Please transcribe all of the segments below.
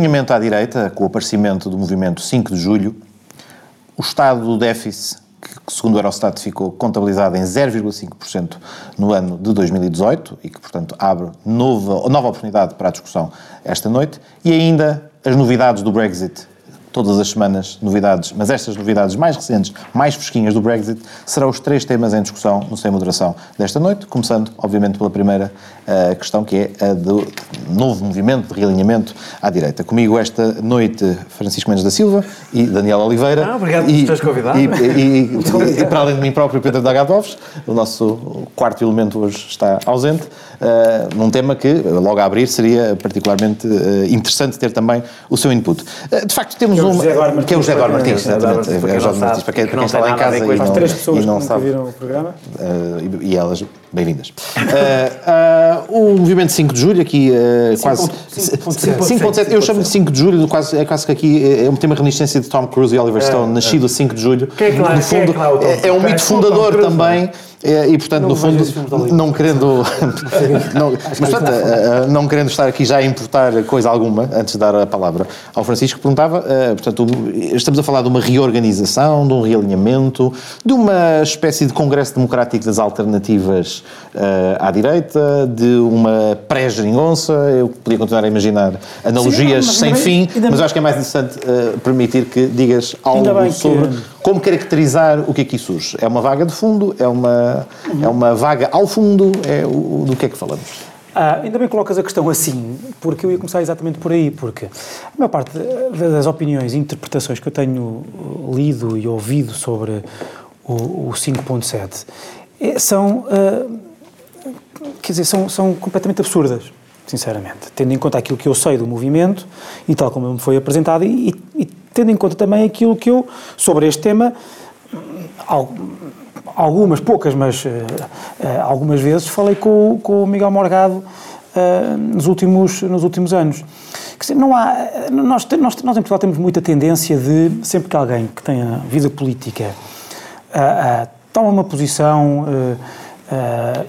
realinhamento à direita, com o aparecimento do movimento 5 de julho, o estado do déficit, que segundo o Eurostat ficou contabilizado em 0,5% no ano de 2018 e que, portanto, abre nova, nova oportunidade para a discussão esta noite, e ainda as novidades do Brexit. Todas as semanas novidades, mas estas novidades mais recentes, mais fresquinhas do Brexit, serão os três temas em discussão no Sem Moderação desta noite, começando, obviamente, pela primeira uh, questão, que é a do novo movimento de realinhamento à direita. Comigo esta noite, Francisco Mendes da Silva e Daniel Oliveira. Ah, obrigado por teres convidado. E, e, e, e, para além de mim próprio, Pedro Dagatovs, o nosso quarto elemento hoje está ausente, uh, num tema que, logo a abrir, seria particularmente uh, interessante ter também o seu input. de facto, temos que é Martins. Que é o José Eduardo Martins, exatamente. É o José Martins, para quem, para quem está lá em casa e não, três pessoas e não sabe. viram o programa. Uh, e, e elas, bem-vindas. Uh, uh, o movimento 5 de julho, aqui quase. 5.7. Eu chamo de 5 de julho, quase, é quase que aqui é um tema reminiscência de Tom Cruise e Oliver Stone, nascido a 5 de julho. Quem é que lá, no fundo, é, é um mito fundador também. É, e, portanto, não no fundo, não querendo. não, mas, portanto, uh, não querendo estar aqui já a importar coisa alguma, antes de dar a palavra ao Francisco, perguntava, uh, portanto, estamos a falar de uma reorganização, de um realinhamento, de uma espécie de congresso democrático das alternativas à direita, de uma pré-geringonça, eu podia continuar a imaginar analogias Sim, sem fim, mas eu acho que é mais interessante permitir que digas algo sobre que... como caracterizar o que aqui surge. É uma vaga de fundo, é uma é uma vaga ao fundo, é o, do que é que falamos? Ah, ainda bem que colocas a questão assim, porque eu ia começar exatamente por aí, porque a maior parte das opiniões e interpretações que eu tenho lido e ouvido sobre o, o 5.7 é, são, uh, quer dizer, são, são completamente absurdas, sinceramente, tendo em conta aquilo que eu sei do movimento e tal como me foi apresentado e, e tendo em conta também aquilo que eu, sobre este tema, algo, algumas, poucas, mas uh, uh, algumas vezes falei com, com o Miguel Morgado uh, nos, últimos, nos últimos anos. Dizer, não há, nós, nós, nós em Portugal temos muita tendência de, sempre que alguém que tenha vida política toma uma posição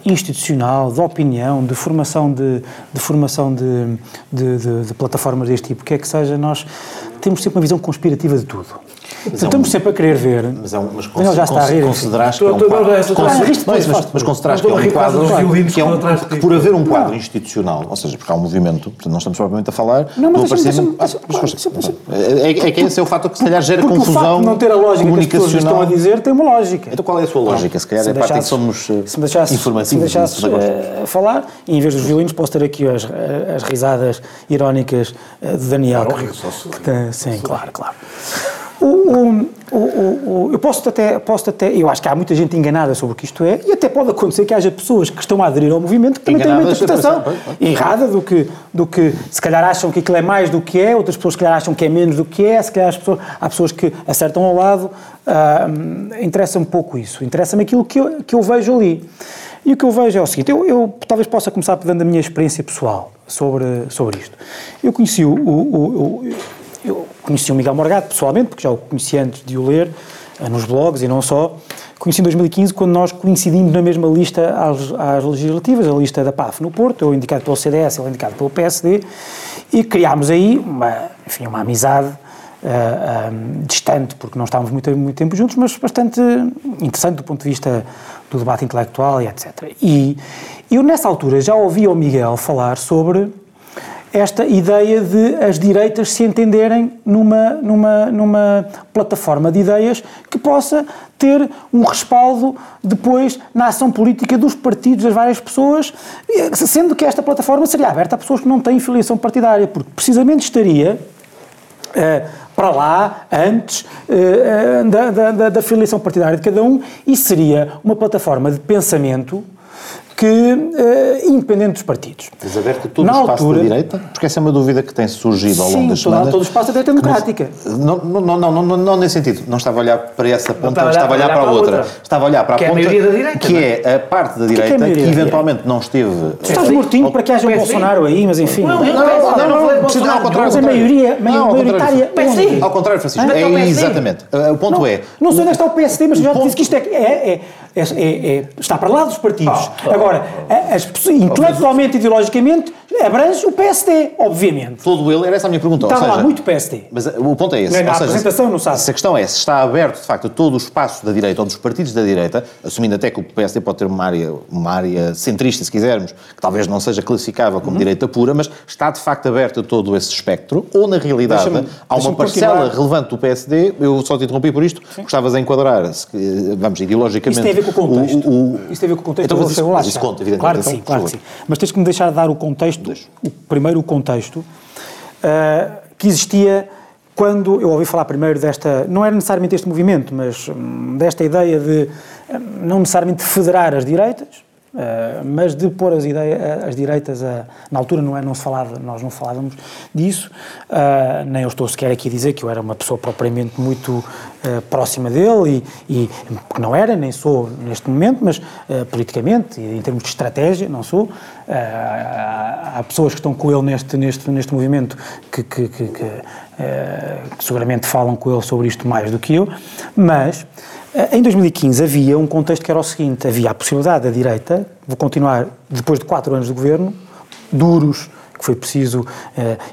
institucional, de opinião, de formação de, de formação de, de, de plataformas deste tipo, que é que seja, nós temos sempre uma visão conspirativa de tudo. Mas Estamos é um, sempre a querer ver. Mas, é um, mas cons, já está a rir. Consideras que é um quadro. Mas consideras que é um quadro. Que é um, que por haver um quadro institucional, ou seja, porque há um movimento, portanto, não estamos propriamente a falar. Não, mas é que esse é o fato que se calhar gera confusão. O facto de não ter a lógica que as pessoas estão a dizer tem uma lógica. Então qual é a sua lógica? Se calhar é a parte que somos informativos. Se me deixasses falar, e em vez dos violinos, posso ter aqui as risadas irónicas de Daniel. Sim, claro, claro. O, o, o, eu posso até, posso até, eu acho que há muita gente enganada sobre o que isto é, e até pode acontecer que haja pessoas que estão a aderir ao movimento que também têm uma interpretação errada do que, do que se calhar acham que aquilo é mais do que é, outras pessoas se calhar acham que é menos do que é, se calhar pessoas, há pessoas que acertam ao lado. Uh, interessa um pouco isso, interessa-me aquilo que eu, que eu vejo ali. E o que eu vejo é o seguinte: eu, eu talvez possa começar dando a minha experiência pessoal sobre, sobre isto. Eu conheci o, o, o eu conheci o Miguel Morgado pessoalmente, porque já o conheci antes de o ler, eh, nos blogs e não só. Conheci em 2015, quando nós coincidimos na mesma lista às, às legislativas, a lista da PAF no Porto, eu indicado pelo CDS, ele indicado pelo PSD, e criámos aí uma, enfim, uma amizade uh, eh, um, eh, distante, porque não estávamos muito, muito tempo juntos, mas bastante interessante do ponto de vista do debate intelectual e etc. E eu, nessa altura, já ouvi o Miguel falar sobre esta ideia de as direitas se entenderem numa, numa, numa plataforma de ideias que possa ter um respaldo depois na ação política dos partidos, das várias pessoas, sendo que esta plataforma seria aberta a pessoas que não têm filiação partidária, porque precisamente estaria uh, para lá antes uh, da, da, da filiação partidária de cada um e seria uma plataforma de pensamento que, uh, independente dos partidos. Mas aberto todo Na o espaço altura, da direita? Porque essa é uma dúvida que tem surgido ao longo das semanas. Sim, todo o espaço da direita democrática. Não, não, não, não, não, não, nesse sentido. Não estava a olhar para essa ponta, estava, estava a olhar, para, a outra. outra. Estava a olhar para que a ponta, é a da direita, que é a parte da direita que, é que eventualmente não esteve... Estás mortinho para que haja um Bolsonaro aí, mas enfim... Não, não, não, não, ao contrário. Mas a maioria, maioritária... Ao contrário, Francisco, é exatamente. O ponto é... Não sei onde está o PSD, mas já disse que isto é está para lá dos partidos. Agora, Agora, as, intelectualmente e ideologicamente, abrange o PSD, obviamente. Todo ele, era essa a minha pergunta. Estava seja, lá muito PSD. Mas o ponto é esse. Na, seja, apresentação não sabe. Se a questão é se está aberto, de facto, todo o espaço da direita ou dos partidos da direita, assumindo até que o PSD pode ter uma área, uma área centrista, se quisermos, que talvez não seja classificável como uhum. direita pura, mas está de facto aberto a todo esse espectro, ou na realidade há uma parcela relevante do PSD, eu só te interrompi por isto, Sim. gostavas de enquadrar, vamos, ideologicamente... Ver com o contexto. O, o, isso tem a ver com o contexto. Então, mas isso, mas isso conta, evidentemente. Claro que sim, claro que sim. Mas tens que me deixar dar o contexto, o, primeiro o contexto, uh, que existia quando eu ouvi falar primeiro desta, não era necessariamente este movimento, mas hum, desta ideia de hum, não necessariamente federar as direitas, Uh, mas de pôr as, ideias, as direitas, a, na altura não, é, não se falava, nós não falávamos disso, uh, nem eu estou sequer aqui a dizer que eu era uma pessoa propriamente muito uh, próxima dele, e, e não era, nem sou neste momento, mas politicamente, em termos de estratégia, não sou. há pessoas que estão com ele neste, neste, neste movimento que, que, que, que, seguramente falam com ele sobre isto mais do que eu, mas eh, em 2015 havia um contexto que era o seguinte: havia a possibilidade da direita, vou continuar depois de quatro anos de governo, duros, que foi preciso uh,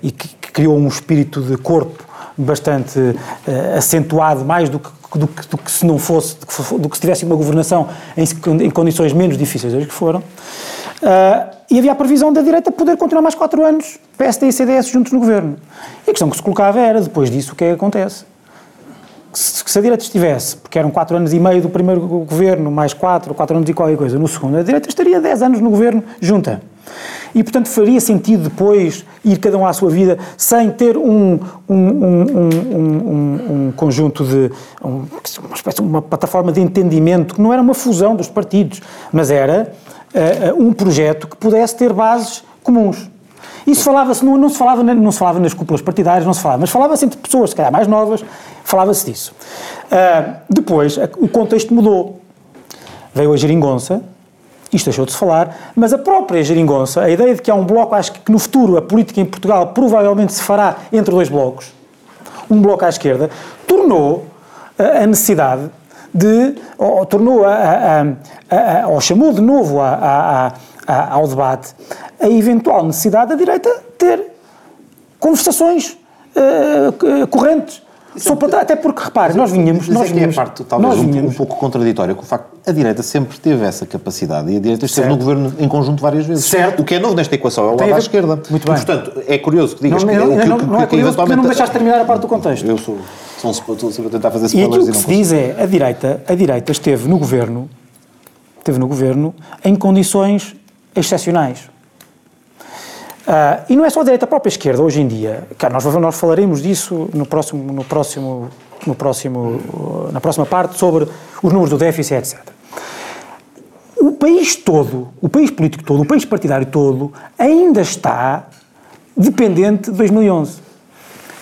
e que, criou um espírito de corpo bastante uh, acentuado, mais do que, do, que, do que, se não fosse, do que, se tivesse uma governação em, em condições menos difíceis das que foram. Uh, e havia a previsão da direita poder continuar mais quatro anos, PSD e CDS juntos no governo. E a questão que se colocava era, depois disso, o que é que acontece? Se, a direita estivesse, porque eram quatro anos e meio do primeiro governo, mais quatro, quatro anos e qualquer coisa, no segundo, a direita estaria dez anos no governo junta. E, portanto, faria sentido depois ir cada um à sua vida sem ter um, um, um, um conjunto de. uma espécie uma plataforma de entendimento que não era uma fusão dos partidos, mas era uh, um projeto que pudesse ter bases comuns. Isso falava-se, não, não, se falava, não se falava nas cúpulas partidárias, não se falava, mas falava-se entre pessoas, se calhar mais novas, falava-se disso. Uh, depois, o contexto mudou. Veio a geringonça, isto deixou de se falar, mas a própria geringonça, a ideia de que há um bloco, acho que no futuro a política em Portugal provavelmente se fará entre dois blocos, um bloco à esquerda, tornou a necessidade de, ou, tornou a, a, a, a, ou chamou de novo ao debate a eventual necessidade da direita ter conversações uh, correntes. Só para, até porque, repare, nós vinhamos... Mas nós é vinhamos, é a parte, talvez, um, um, pouco contraditória, com o facto a direita sempre teve essa capacidade e a direita esteve certo. no governo em conjunto várias vezes. Certo. O que é novo nesta equação é o lado à esquerda. Muito bem. E, portanto, é curioso que digas não, que... Não, que, não, não é curioso porque não me deixaste terminar a parte do contexto. Eu sou... Sou, sou, sou a tentar fazer spoilers e aquilo que se diz é, a direita, a direita esteve no governo, esteve no governo em condições excepcionais. Uh, e não é só a direita, a própria esquerda, hoje em dia. Cara, nós, nós falaremos disso no próximo, no próximo, no próximo, na próxima parte sobre os números do déficit, etc. O país todo, o país político todo, o país partidário todo, ainda está dependente de 2011.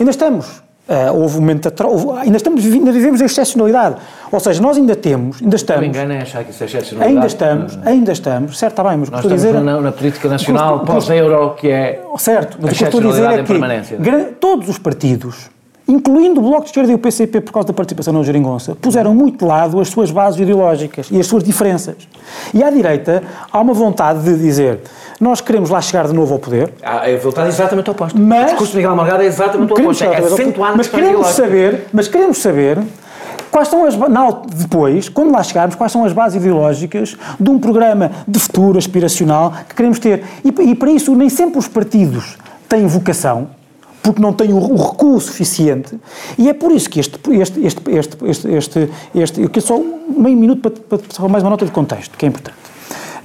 Ainda estamos. Uh, houve um momento houve, ainda estamos ainda vivemos a excepcionalidade. Ou seja nós ainda temos ainda estamos não engano é achar que isso é excepcionalidade. ainda estamos ainda estamos certo está bem mas nós estamos dizer, na, na, política nacional pós-euro que é certo mas o que estou a dizer é que todos os partidos incluindo o Bloco de Esquerda e o PCP por causa da participação na Geringonça, puseram muito de lado as suas bases ideológicas e as suas diferenças. E à direita há uma vontade de dizer nós queremos lá chegar de novo ao poder. Ah, é vontade exatamente oposta. Mas, o discurso de Miguel Morgado é exatamente o oposto. É acentuar mas queremos saber, mas queremos saber quais são as depois, quando lá chegarmos, quais são as bases ideológicas de um programa de futuro aspiracional que queremos ter. E, e para isso nem sempre os partidos têm vocação, porque não têm o, o recuo suficiente, e é por isso que este, este, este, este, este, este, este eu quero só meio minuto para, para, para mais uma nota de contexto, que é importante.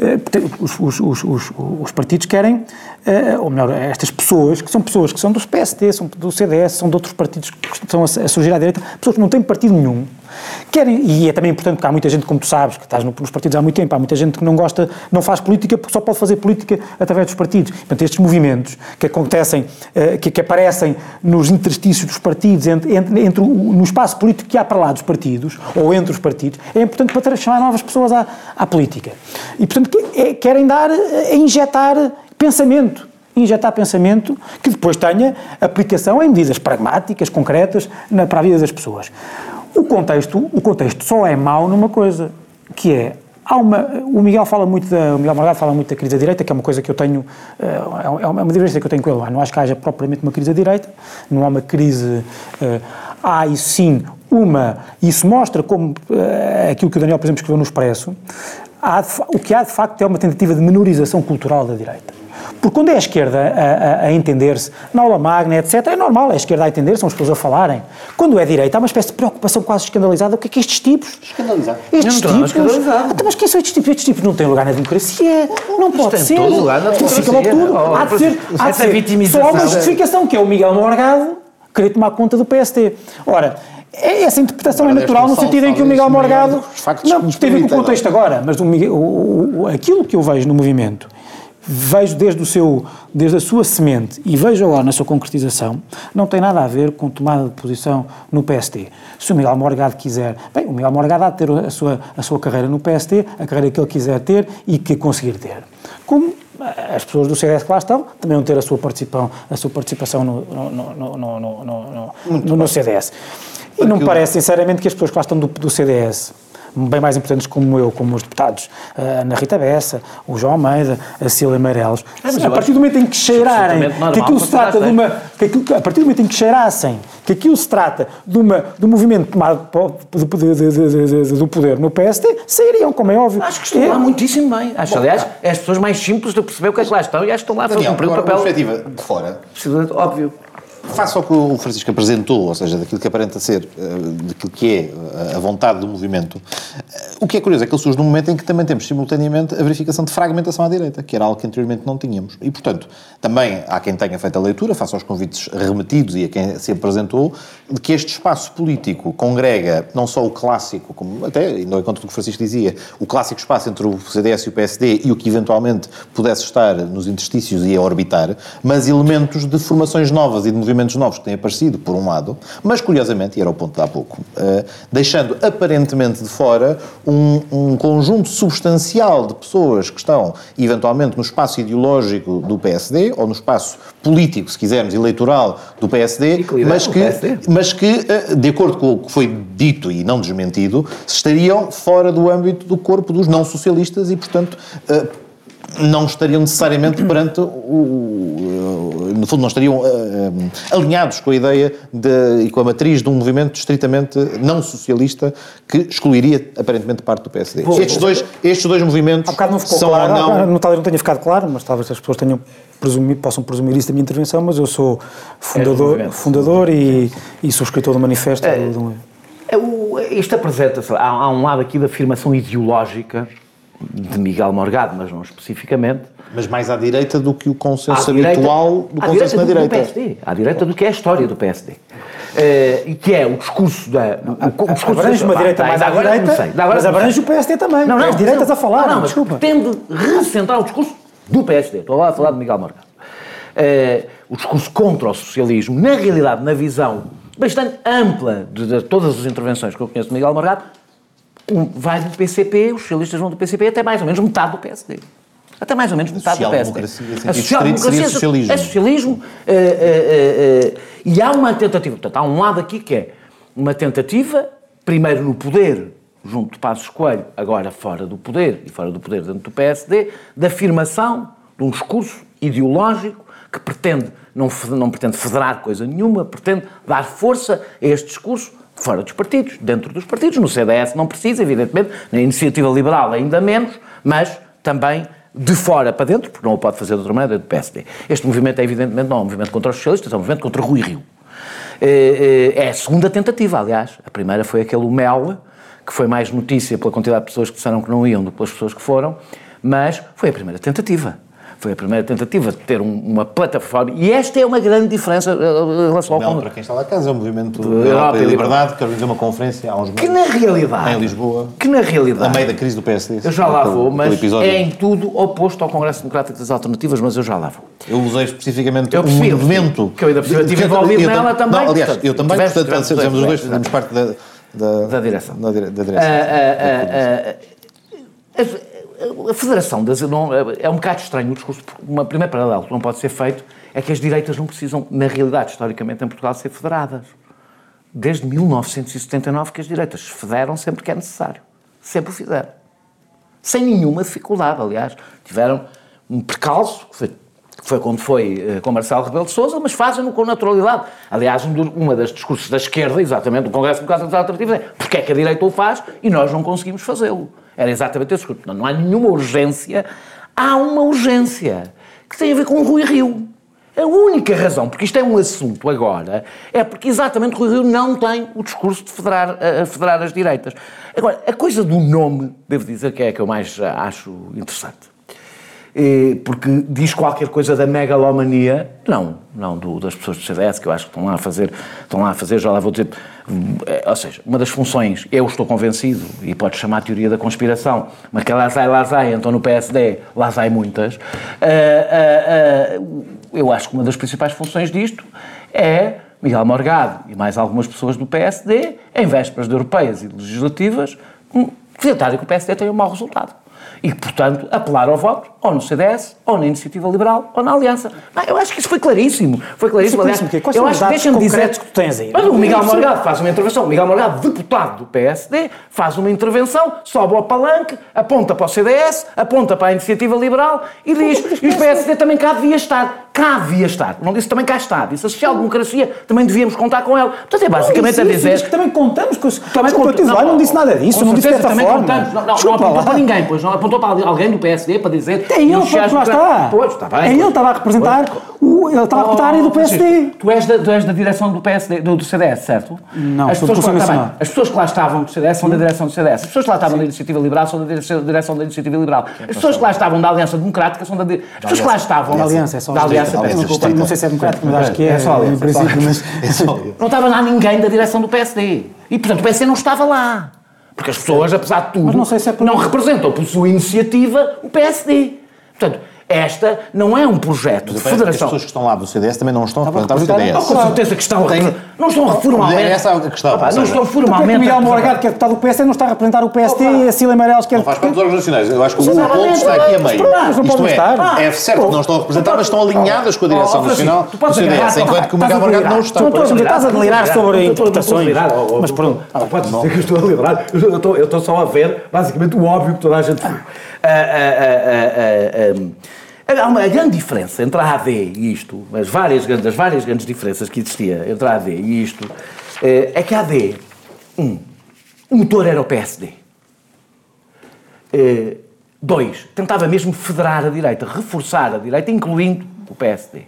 Eh, os, os, os, os, partidos querem, eh, ou melhor, estas pessoas, que são pessoas que são dos PSD, são do CDS, são de outros partidos que estão a surgir à direita, pessoas que não têm partido nenhum, Querem, e é também importante porque há muita gente, como tu sabes, que estás nos partidos há muito tempo, há muita gente que não gosta, não faz política porque só pode fazer política através dos partidos. Portanto, estes movimentos que acontecem, eh, que, que aparecem nos interstícios dos partidos, entre, entre, entre o, no espaço político que há para lá dos partidos, ou entre os partidos, é importante para chamar novas pessoas à, à política. E, portanto, é, querem dar, é injetar pensamento injetar pensamento que depois tenha aplicação em medidas pragmáticas, concretas, na, para a vida das pessoas. O contexto, o contexto só é mau numa coisa, que é uma, o Miguel fala muito da, o Miguel Morgado fala muito da crise da direita, que é uma coisa que eu tenho, é uma, é uma divergência que eu tenho com ele. Não acho que haja propriamente uma crise da direita, não há uma crise, há e sim uma, isso mostra como aquilo que o Daniel, por exemplo, escreveu no Expresso, há, o que há de facto é uma tentativa de menorização cultural da direita. Porque quando é a esquerda a, a, a entender-se, na aula magna, etc., é normal, é a esquerda a entender, são as pessoas a falarem. Quando é a direita, há uma espécie de preocupação quase escandalizada. O que é que estes tipos. Escandalizado. Estes não, tipos. Não, mas quem são estes tipos? Estes tipos não têm lugar na democracia. Não pode ser. Todo lugar na democracia. Fica logo tudo. Oh, há de ser. Há de ser. Só há uma justificação, que é o Miguel Morgado querer tomar conta do PST. Ora, é, essa interpretação é natural no sentido em que o Miguel Morgado. Não, tem a ver com o contexto agora, mas o Miguel, o, o, aquilo que eu vejo no movimento vejo desde, o seu, desde a sua semente e vejo agora na sua concretização, não tem nada a ver com tomada de posição no PST. Se o Miguel Morgado quiser, bem, o Miguel Morgado há de ter a sua, a sua carreira no PST, a carreira que ele quiser ter e que conseguir ter. Como as pessoas do CDS que lá estão também vão ter a sua participação, a sua participação no, no, no, no, no CDS. E não me parece, sinceramente, que as pessoas que lá estão do, do CDS bem mais importantes como eu, como os deputados, a Ana Rita Bessa, o João Almeida, a Cília Meireles, é, a partir do momento em que cheirarem que aquilo se trata de uma. Que aquilo, a partir do momento em que cheirassem que aquilo se trata de, uma, de um movimento tomado do poder no PSD, sairiam, como é óbvio. Acho que estão é. lá muitíssimo bem. Acho, Bom, aliás, é as pessoas mais simples de perceber o que é que lá estão e acho que estão lá a fazer o papel. perspectiva de fora. Óbvio face ao que o Francisco apresentou, ou seja, daquilo que aparenta ser, eh, daquilo que é eh, a vontade do movimento, eh, o que é curioso é que ele surge num momento em que também temos simultaneamente a verificação de fragmentação à direita, que era algo que anteriormente não tínhamos. E, portanto, também há quem tenha feito a leitura, face aos convites remetidos e a quem se apresentou, de que este espaço político congrega não só o clássico, como até, indo ao encontro do que o Francisco dizia, o clássico espaço entre o CDS e o PSD e o que eventualmente pudesse estar nos interstícios e a orbitar, mas elementos de formações novas e de movimentos novos que têm aparecido, por um lado, mas curiosamente, e era o ponto de há pouco, uh, deixando aparentemente de fora um, um, conjunto substancial de pessoas que estão eventualmente no espaço ideológico do PSD, ou no espaço político, se quisermos, eleitoral do PSD, mas que, PSD. mas que, uh, de acordo com o que foi dito e não desmentido, estariam fora do âmbito do corpo dos não socialistas e, portanto, uh, não estariam necessariamente perante o, o, no fundo não estariam uh, alinhados com a ideia de, e com a matriz de um movimento estritamente não socialista que excluiria aparentemente parte do PSD. Pô, estes, dois, estes dois movimentos não ficou são claro, ou não... não... Talvez não tenha ficado claro, mas talvez as pessoas tenham presumir, possam presumir isso da minha intervenção, mas eu sou fundador, é fundador e, e sou escritor do manifesto. É, do, é, isto apresenta-se, há, há um lado aqui da afirmação ideológica de Miguel Morgado, mas não especificamente. Mas mais à direita do que o consenso habitual do consenso na direita. Do PSD, à direita do que é a história do PSD. Uh, eh, e que é o discurso da. O, o discurso abrange uma direita mais à direita, mas abrange o PSD também. Não, não, as direitas não, a falar, não, não, desculpa. Tende recentrar o discurso do PSD. Estou lá a falar de Miguel Morgado. Uh, o discurso contra o socialismo, na realidade, na visão bastante ampla de, de todas as intervenções que eu conheço de Miguel Morgado, vai do PCP, os socialistas vão do PCP até mais ou menos metade do PSD. Até mais ou menos metade do PSD. A social-democracia é socialismo. É socialismo. Uh, uh, uh, e há uma tentativa, portanto, há um lado aqui que é uma tentativa, primeiro no poder, junto de Passos Coelho, agora fora do poder, e fora do poder dentro do PSD, da afirmação de um discurso ideológico que pretende, não, não pretende federar coisa nenhuma, pretende dar força a este discurso fora dos partidos, dentro dos partidos. No CDS não precisa, evidentemente, na iniciativa liberal ainda menos, mas também de fora para dentro, porque não o pode fazer de outra maneira, do PSD. Este movimento é evidentemente não é um movimento contra os socialistas, é um movimento contra Rui Rio. É, é, é a segunda tentativa, aliás. A primeira foi aquele Mel, que foi mais notícia pela quantidade de pessoas que disseram que não iam do que pelas pessoas que foram, mas foi a primeira tentativa. Foi a primeira tentativa de ter um, uma plataforma, e esta é uma grande diferença eh, eh, em relação ao... Não, para quem está lá casa, é o movimento de Europa e Liberdade, que organizou uma conferência há uns meses. Que na realidade... Em Lisboa. Que na realidade... A meio da crise do PSD. Eu já lá vou, mas é em tudo oposto ao Congresso Democrático das Alternativas, mas eu já lá vou. Eu usei especificamente eu um movimento... Que eu ainda estive envolvido nela também. Não, aliás, eu também, portanto, fazemos os dois, fazemos parte da... Da, da direção. Da, da direção. Uh, uh, uh, a Federação das, não, é um bocado estranho o discurso, uma primeira paralelo que não pode ser feito é que as direitas não precisam, na realidade, historicamente, em Portugal, ser federadas. Desde 1979 que as direitas se federam sempre que é necessário. Sempre o fizeram. sem nenhuma dificuldade, aliás. Tiveram um percalço, que foi, foi quando foi uh, com Marcelo Rebelo de Sousa, mas fazem-no com naturalidade. Aliás, um, uma das discursos da esquerda, exatamente, do Congresso Democrático Alternativo, é porque é que a direita o faz e nós não conseguimos fazê-lo. Era exatamente esse. Não, não há nenhuma urgência, há uma urgência que tem a ver com o Rui Rio. A única razão, porque isto é um assunto agora, é porque exatamente Rui Rio não tem o discurso de federar, a federar as direitas. Agora, a coisa do nome, devo dizer que é a que eu mais acho interessante. Porque diz qualquer coisa da megalomania, não, não do, das pessoas do CDS, que eu acho que estão lá a fazer, estão lá a fazer, já lá vou dizer, eh, ou seja, uma das funções, eu estou convencido, e pode chamar a teoria da conspiração, mas que lá sai, lá sai, então no PSD lá sai muitas, uh, eu acho que uma das principais funções disto é Miguel Morgado e mais algumas pessoas do PSD, em vésperas de europeias e legislativas, tentarem que o PSD tenha um mau resultado. E, portanto, apelar ao voto, ou no CDS, ou na Iniciativa Liberal, ou na Aliança. Não, eu acho que isso foi claríssimo. Foi claríssimo. Aliás, Quais eu acho que deixa-me dizer que tu tens aí. Mas o Miguel Morgado faz uma intervenção. O Miguel Morgado, deputado do PSD, faz uma intervenção, sobe ao palanque, aponta para o CDS, aponta para a Iniciativa Liberal e diz: e o PSD também cá devia estar. Cá devia estar. Não disse também cá está. Disse a social-democracia também devíamos contar com ela. Portanto, é basicamente não, a dizer. Diz que também contamos com os. Também Desculpa, não, não disse nada disso, não disse dessa também forma. Contamos. Não, não, não apontou para ninguém, pois. Não apontou para alguém do PSD para dizer. É ele, pois, lá está. Pois, está bem. É ele estava a representar. O, ele estava a representar a área do PSD. Tu és da, tu és da direção do PSD, do, do CDS, certo? Não, as pessoas, que lá, as pessoas que lá estavam do CDS são da direção do CDS. As pessoas que lá estavam da Iniciativa Liberal são da direção da Iniciativa Liberal. As pessoas que lá estavam da Aliança Democrática são da. As pessoas que lá estavam. Da Aliança, é só da Aliança. Não sei se é democrática, mas acho que é. É só em princípio, mas. Não estava lá ninguém da direção do PSD. E, portanto, o PSD não estava lá. Porque as pessoas, apesar de tudo, não, se é por... não representam por sua iniciativa o PSD. Portanto, esta não é um projeto de federação. As pessoas que estão lá do CDS também não estão a representar o CDS. Com certeza que estão. Tem... Não estão formalmente. É essa a questão. Opa, não estão formalmente. O Miguel Morgado, que é deputado do PSD, não está a representar o PSD e a Cília Meirelles, que é. Não faz parte dos órgãos nacionais. Eu acho que o ponto está aqui a meio. Não podem é, estar. É certo que não estão a representar, mas estão alinhadas com a direção nacional do CDS, enquanto que o Miguel Morgado não está. Estás a delirar sobre interpretações. Mas pronto. Podes dizer que eu estou a delirar. Eu estou só a ver, basicamente, o óbvio que toda a gente viu. Há uma grande diferença entre a AD e isto, as várias, as várias grandes diferenças que existia entre a AD e isto, eh, é que a AD, um, o motor era o PSD. Eh, dois, tentava mesmo federar a direita, reforçar a direita, incluindo o PSD.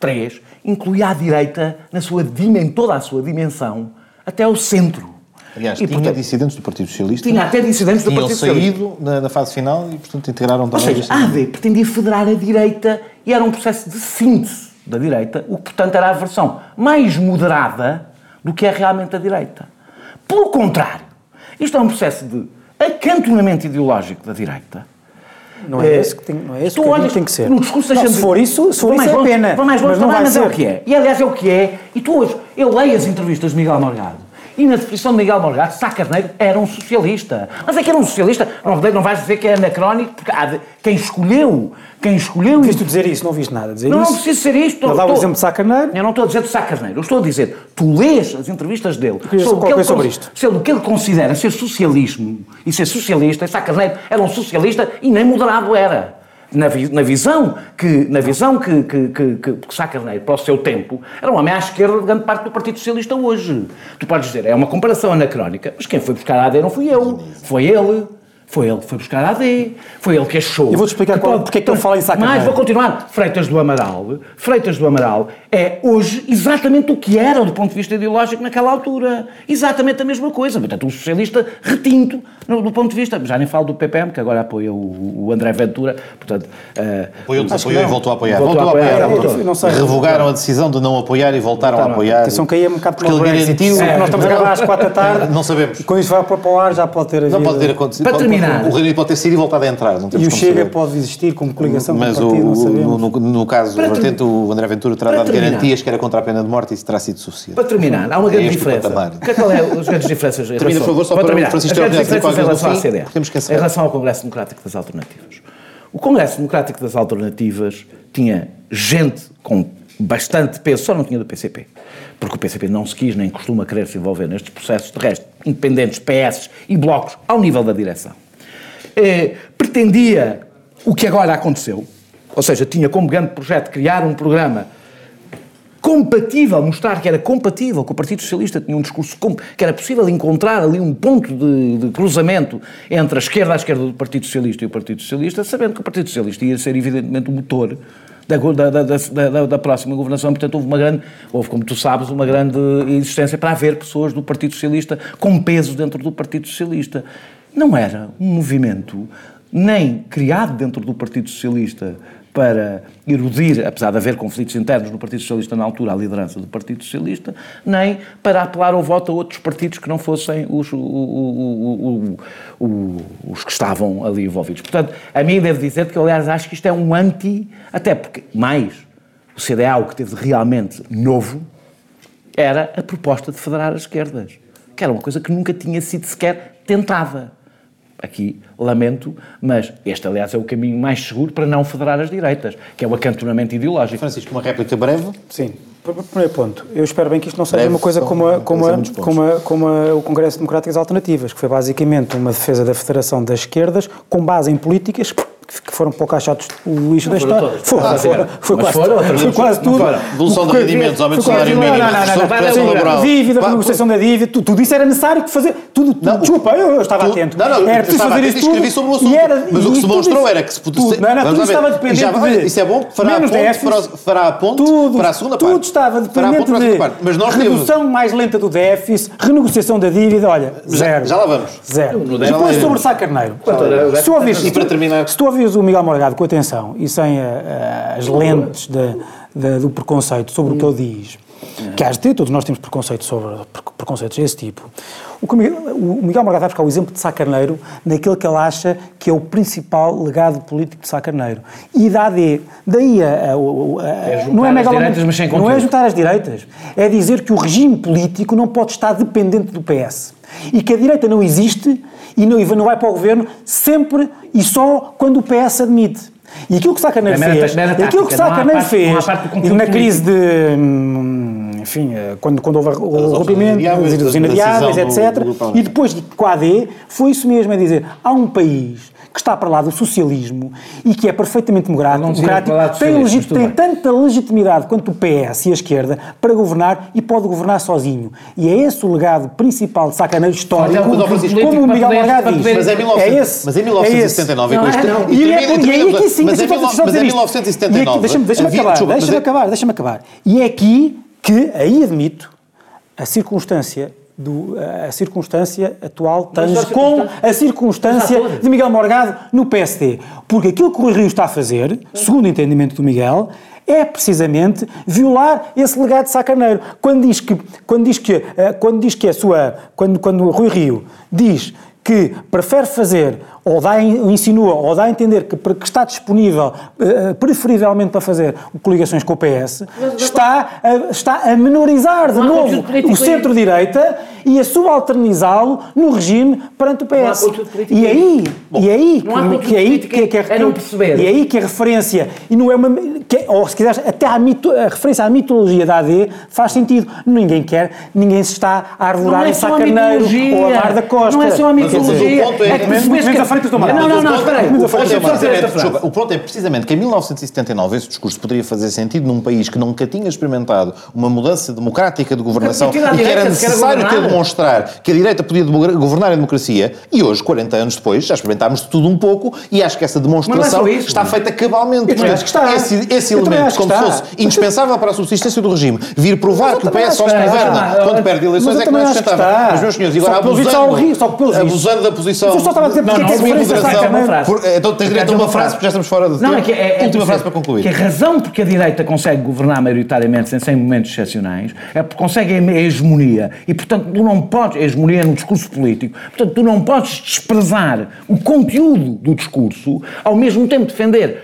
Três, incluía a direita na sua, em toda a sua dimensão, até o centro. Aliás, e, tinha portanto, dissidentes do Partido Socialista. Tinha até dissidentes do Partido Socialista. Tinham saído na, na, fase final e, portanto, integraram também. Ou seja, a AD pretendia federar a direita e era um processo de síntese da direita, o que, portanto, era a versão mais moderada do que é realmente a direita. Pelo contrário, isto é um processo de acantonamento ideológico da direita. Não é, é esse que tem, não é esse que, olhas, tem que ser. No discurso não, se for isso, se for isso é pena. mais longe, mas não vai mas ser. é o que é. E aliás é o que é. E tu hoje, eu leio as entrevistas de Miguel Morgado e na definição de Miguel Morgado, Sá Carneiro era um socialista. Mas é que era um socialista, não, não vais dizer que é anacrónico, porque há quem escolheu, quem escolheu... Viste dizer isso, não viste nada dizer não, isso? Não, preciso dizer isto. Ele dá o exemplo de Sá Carneiro. Eu não estou a dizer de Sá Carneiro, eu estou a dizer, tu lês as entrevistas dele sobre, ele, sobre isto. sobre o que ele considera ser socialismo e ser socialista, e Sá Carneiro era um socialista e nem moderado era na, na, visão que, na visão que, que, que, que, Sá Carneiro, para o seu tempo, era um homem à esquerda de grande parte do Partido Socialista hoje. Tu podes dizer, é uma comparação anacrónica, mas quem foi buscar a AD não fui eu, foi ele. Foi ele que foi buscar a AD, foi ele que achou. Eu vou-te explicar qual, porque é que ele fala em Sá Mas vou continuar. Freitas do Amaral, Freitas do Amaral é hoje exatamente o que era do ponto de vista ideológico naquela altura. Exatamente a mesma coisa. Portanto, um socialista retinto no, do ponto de vista. Já nem falo do PPM, que agora apoia o, o André Ventura. Portanto, uh, apoiou, apoiou e voltou a apoiar. Voltou, voltou a apoiar. apoiar. Voltou. Não sei. Revogaram a decisão de não apoiar e voltaram a apoiar. Atenção que aí é um bocado porque ele garantiu. É, nós estamos a gravar às quatro da tarde. Não sabemos. E quando isso vai para o ar já pode ter havido. Não pode ter acontecido. Para terminar. O Reino pode ter sido e voltado a entrar. e o Chega saber. pode existir como coligação Mas com o partido, o, não sabemos. No, no, no caso do vertente, o André Ventura terá dado garantias que era contra a pena de morte e isso terá sido suficiente. Para terminar, há uma grande é diferença. Qual é as grandes diferenças? Termina, por favor, só para, para Francisco As grandes diferenças em relação à CDE. Em relação ao Congresso Democrático das Alternativas. O Congresso Democrático das Alternativas tinha gente com bastante peso, só não tinha do PCP. Porque o PCP não se quis nem costuma querer se envolver nestes processos, de resto, independentes, PS e blocos, ao nível da direção. Eh, pretendia o que agora aconteceu, ou seja, tinha como grande projeto criar um programa compatível, mostrar que era compatível com o Partido Socialista, tinha um discurso que era possível encontrar ali um ponto de, de, cruzamento entre a esquerda à esquerda do Partido Socialista e o Partido Socialista, sabendo que o Partido Socialista ia ser evidentemente o motor da, da, da, da, próxima governação, portanto houve uma grande, houve, como tu sabes, uma grande existência para haver pessoas do Partido Socialista com peso dentro do Partido Socialista. Não era um movimento nem criado dentro do Partido Socialista para erudir, apesar de haver conflitos internos no Partido Socialista na altura, a liderança do Partido Socialista, nem para apelar ao voto a outros partidos que não fossem os, o, o, o, os que estavam ali envolvidos. Portanto, a mim devo dizer que, aliás, acho que isto é um anti, até porque, mais, o CDA, o que teve realmente novo, era a proposta de federar as esquerdas, que era uma coisa que nunca tinha sido sequer tentada. Aqui lamento, mas este, aliás, é o caminho mais seguro para não federar as direitas, que é o acantonamento ideológico. Francisco, uma réplica breve? Sim. Primeiro ponto, eu espero bem que isto não seja breve, uma coisa como, a, como, a, como, a, como a, o Congresso de Democráticas Alternativas, que foi basicamente uma defesa da Federação das Esquerdas com base em políticas que foram para o caixote o lixo da história. Foi, ah, foi, foi, quase, foram, foi quase tudo. Devolução de rendimentos, aumento do salário mínimo, redução laboral. Dívida, renegociação da dívida, tudo isso era necessário fazer. Tudo, não, desculpa, eu, estava atento. Não, não, era preciso fazer isso tudo. sobre o assunto. mas o que se demonstrou era que se podia... Não, não, tudo estava dependente de... Isso é bom, fará a ponte, fará a ponte para a segunda parte. Tudo estava dependente de redução mais lenta do déficit, renegociação da dívida, olha, zero. Já lá vamos. Zero. Depois sobre o Sá Carneiro. Se tu ouvires o Miguel Morgado com atenção e sem a, a, as lentes de, de, do preconceito sobre o que ele diz, que às vezes todos nós temos preconceito sobre preconceitos desse tipo. O, o Miguel Morgado vai buscar o exemplo de Sá Carneiro naquele que ele acha que é o principal legado político de Sá Carneiro. E da AD, daí a, a, a, é não é direitas, não é juntar as direitas, é dizer que o regime político não pode estar dependente do PS e que a direita não existe e não, não vai para o governo sempre e só quando o PS admite. E aquilo que Sá Carneiro fez, aquilo que Sá Carneiro fez na crise de, hum, enfim, eh, quando, quando houve o rompimento, os inadiáveis, etc. E depois com a AD, foi isso mesmo, é dizer, há um país que está para lá do socialismo e que é perfeitamente democrático, tem, legit, tem tanta legitimidade quanto o PS e a esquerda para governar e pode governar sozinho. E é esse o legado principal de sacaneiro histórico, como o Miguel Morgado diz. Mas, é 19, é esse, mas em 1979 é, esse. Não, é, E, é, e é aqui sim, mas, mas em 1979... Deixa-me acabar, deixa-me acabar, deixa-me acabar. E é aqui que, aí admito, a circunstância do, a circunstância atual tange com a circunstância de Miguel Morgado no PSD. Porque aquilo que o Rio está a fazer, segundo o entendimento do Miguel, é precisamente violar esse legado de Sacaneiro. Quando diz que, quando diz que, eh, quando diz que a sua, quando, quando o Rui Rio diz que prefere fazer ou dá, insinua, ou dá a entender que, que está disponível, uh, preferivelmente para fazer coligações com o PS, está a, está a menorizar de novo o centro-direita e a subalternizá-lo no regime perante o PS. E aí, Bom, e aí, que, que, aí que, que, é não perceber. E aí que a referência, e não é uma, que, ou se quiseres, até a, mito, a referência à mitologia da AD faz sentido. Ninguém quer, ninguém se está a arvorar é em Sacarneiro ou a Mar da Costa. Não é só a mitologia. É que Freitas do Amaral. Não, não, não, espera aí. O ponto é precisamente que em 1979 esse discurso poderia fazer sentido num país que nunca tinha experimentado uma mudança democrática de governação e que era necessário ter demonstrar que a direita podia governar a democracia e hoje, 40 anos depois, já experimentámos de tudo um pouco e acho que essa demonstração está feita cabalmente. Eu acho que está. Esse, esse elemento, como se fosse indispensável para a subsistência do regime, vir provar que o PS só se governa quando perde eleições é que não é sustentável. Mas, meus senhores, agora abusando da posição... é que Por, então tens direito a uma frase, porque já estamos fora de. Não, é que é, é Última frase para concluir. Que a razão porque a direita consegue governar maioritariamente sem, sem momentos excepcionais é porque consegue a hegemonia. E, portanto, tu não podes. A hegemonia no discurso político. Portanto, tu não podes desprezar o conteúdo do discurso, ao mesmo tempo defender é,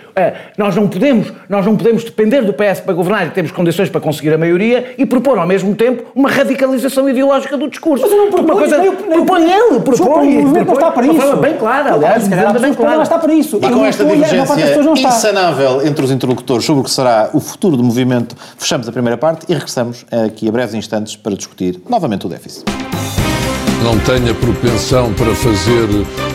nós, não podemos, nós não podemos depender do PS para governar e temos condições para conseguir a maioria e propor ao mesmo tempo uma radicalização ideológica do discurso. Mas eu não proponho, uma coisa, nem, propõe ele, propõe. O movimento não está para isso. bem clara, aliás. Bem clara. está para isso. E com esta divergência insanável entre os interlocutores sobre o que será o futuro do movimento, fechamos a primeira parte e regressamos aqui a breves instantes para discutir novamente o déficit. não tenha propensão para fazer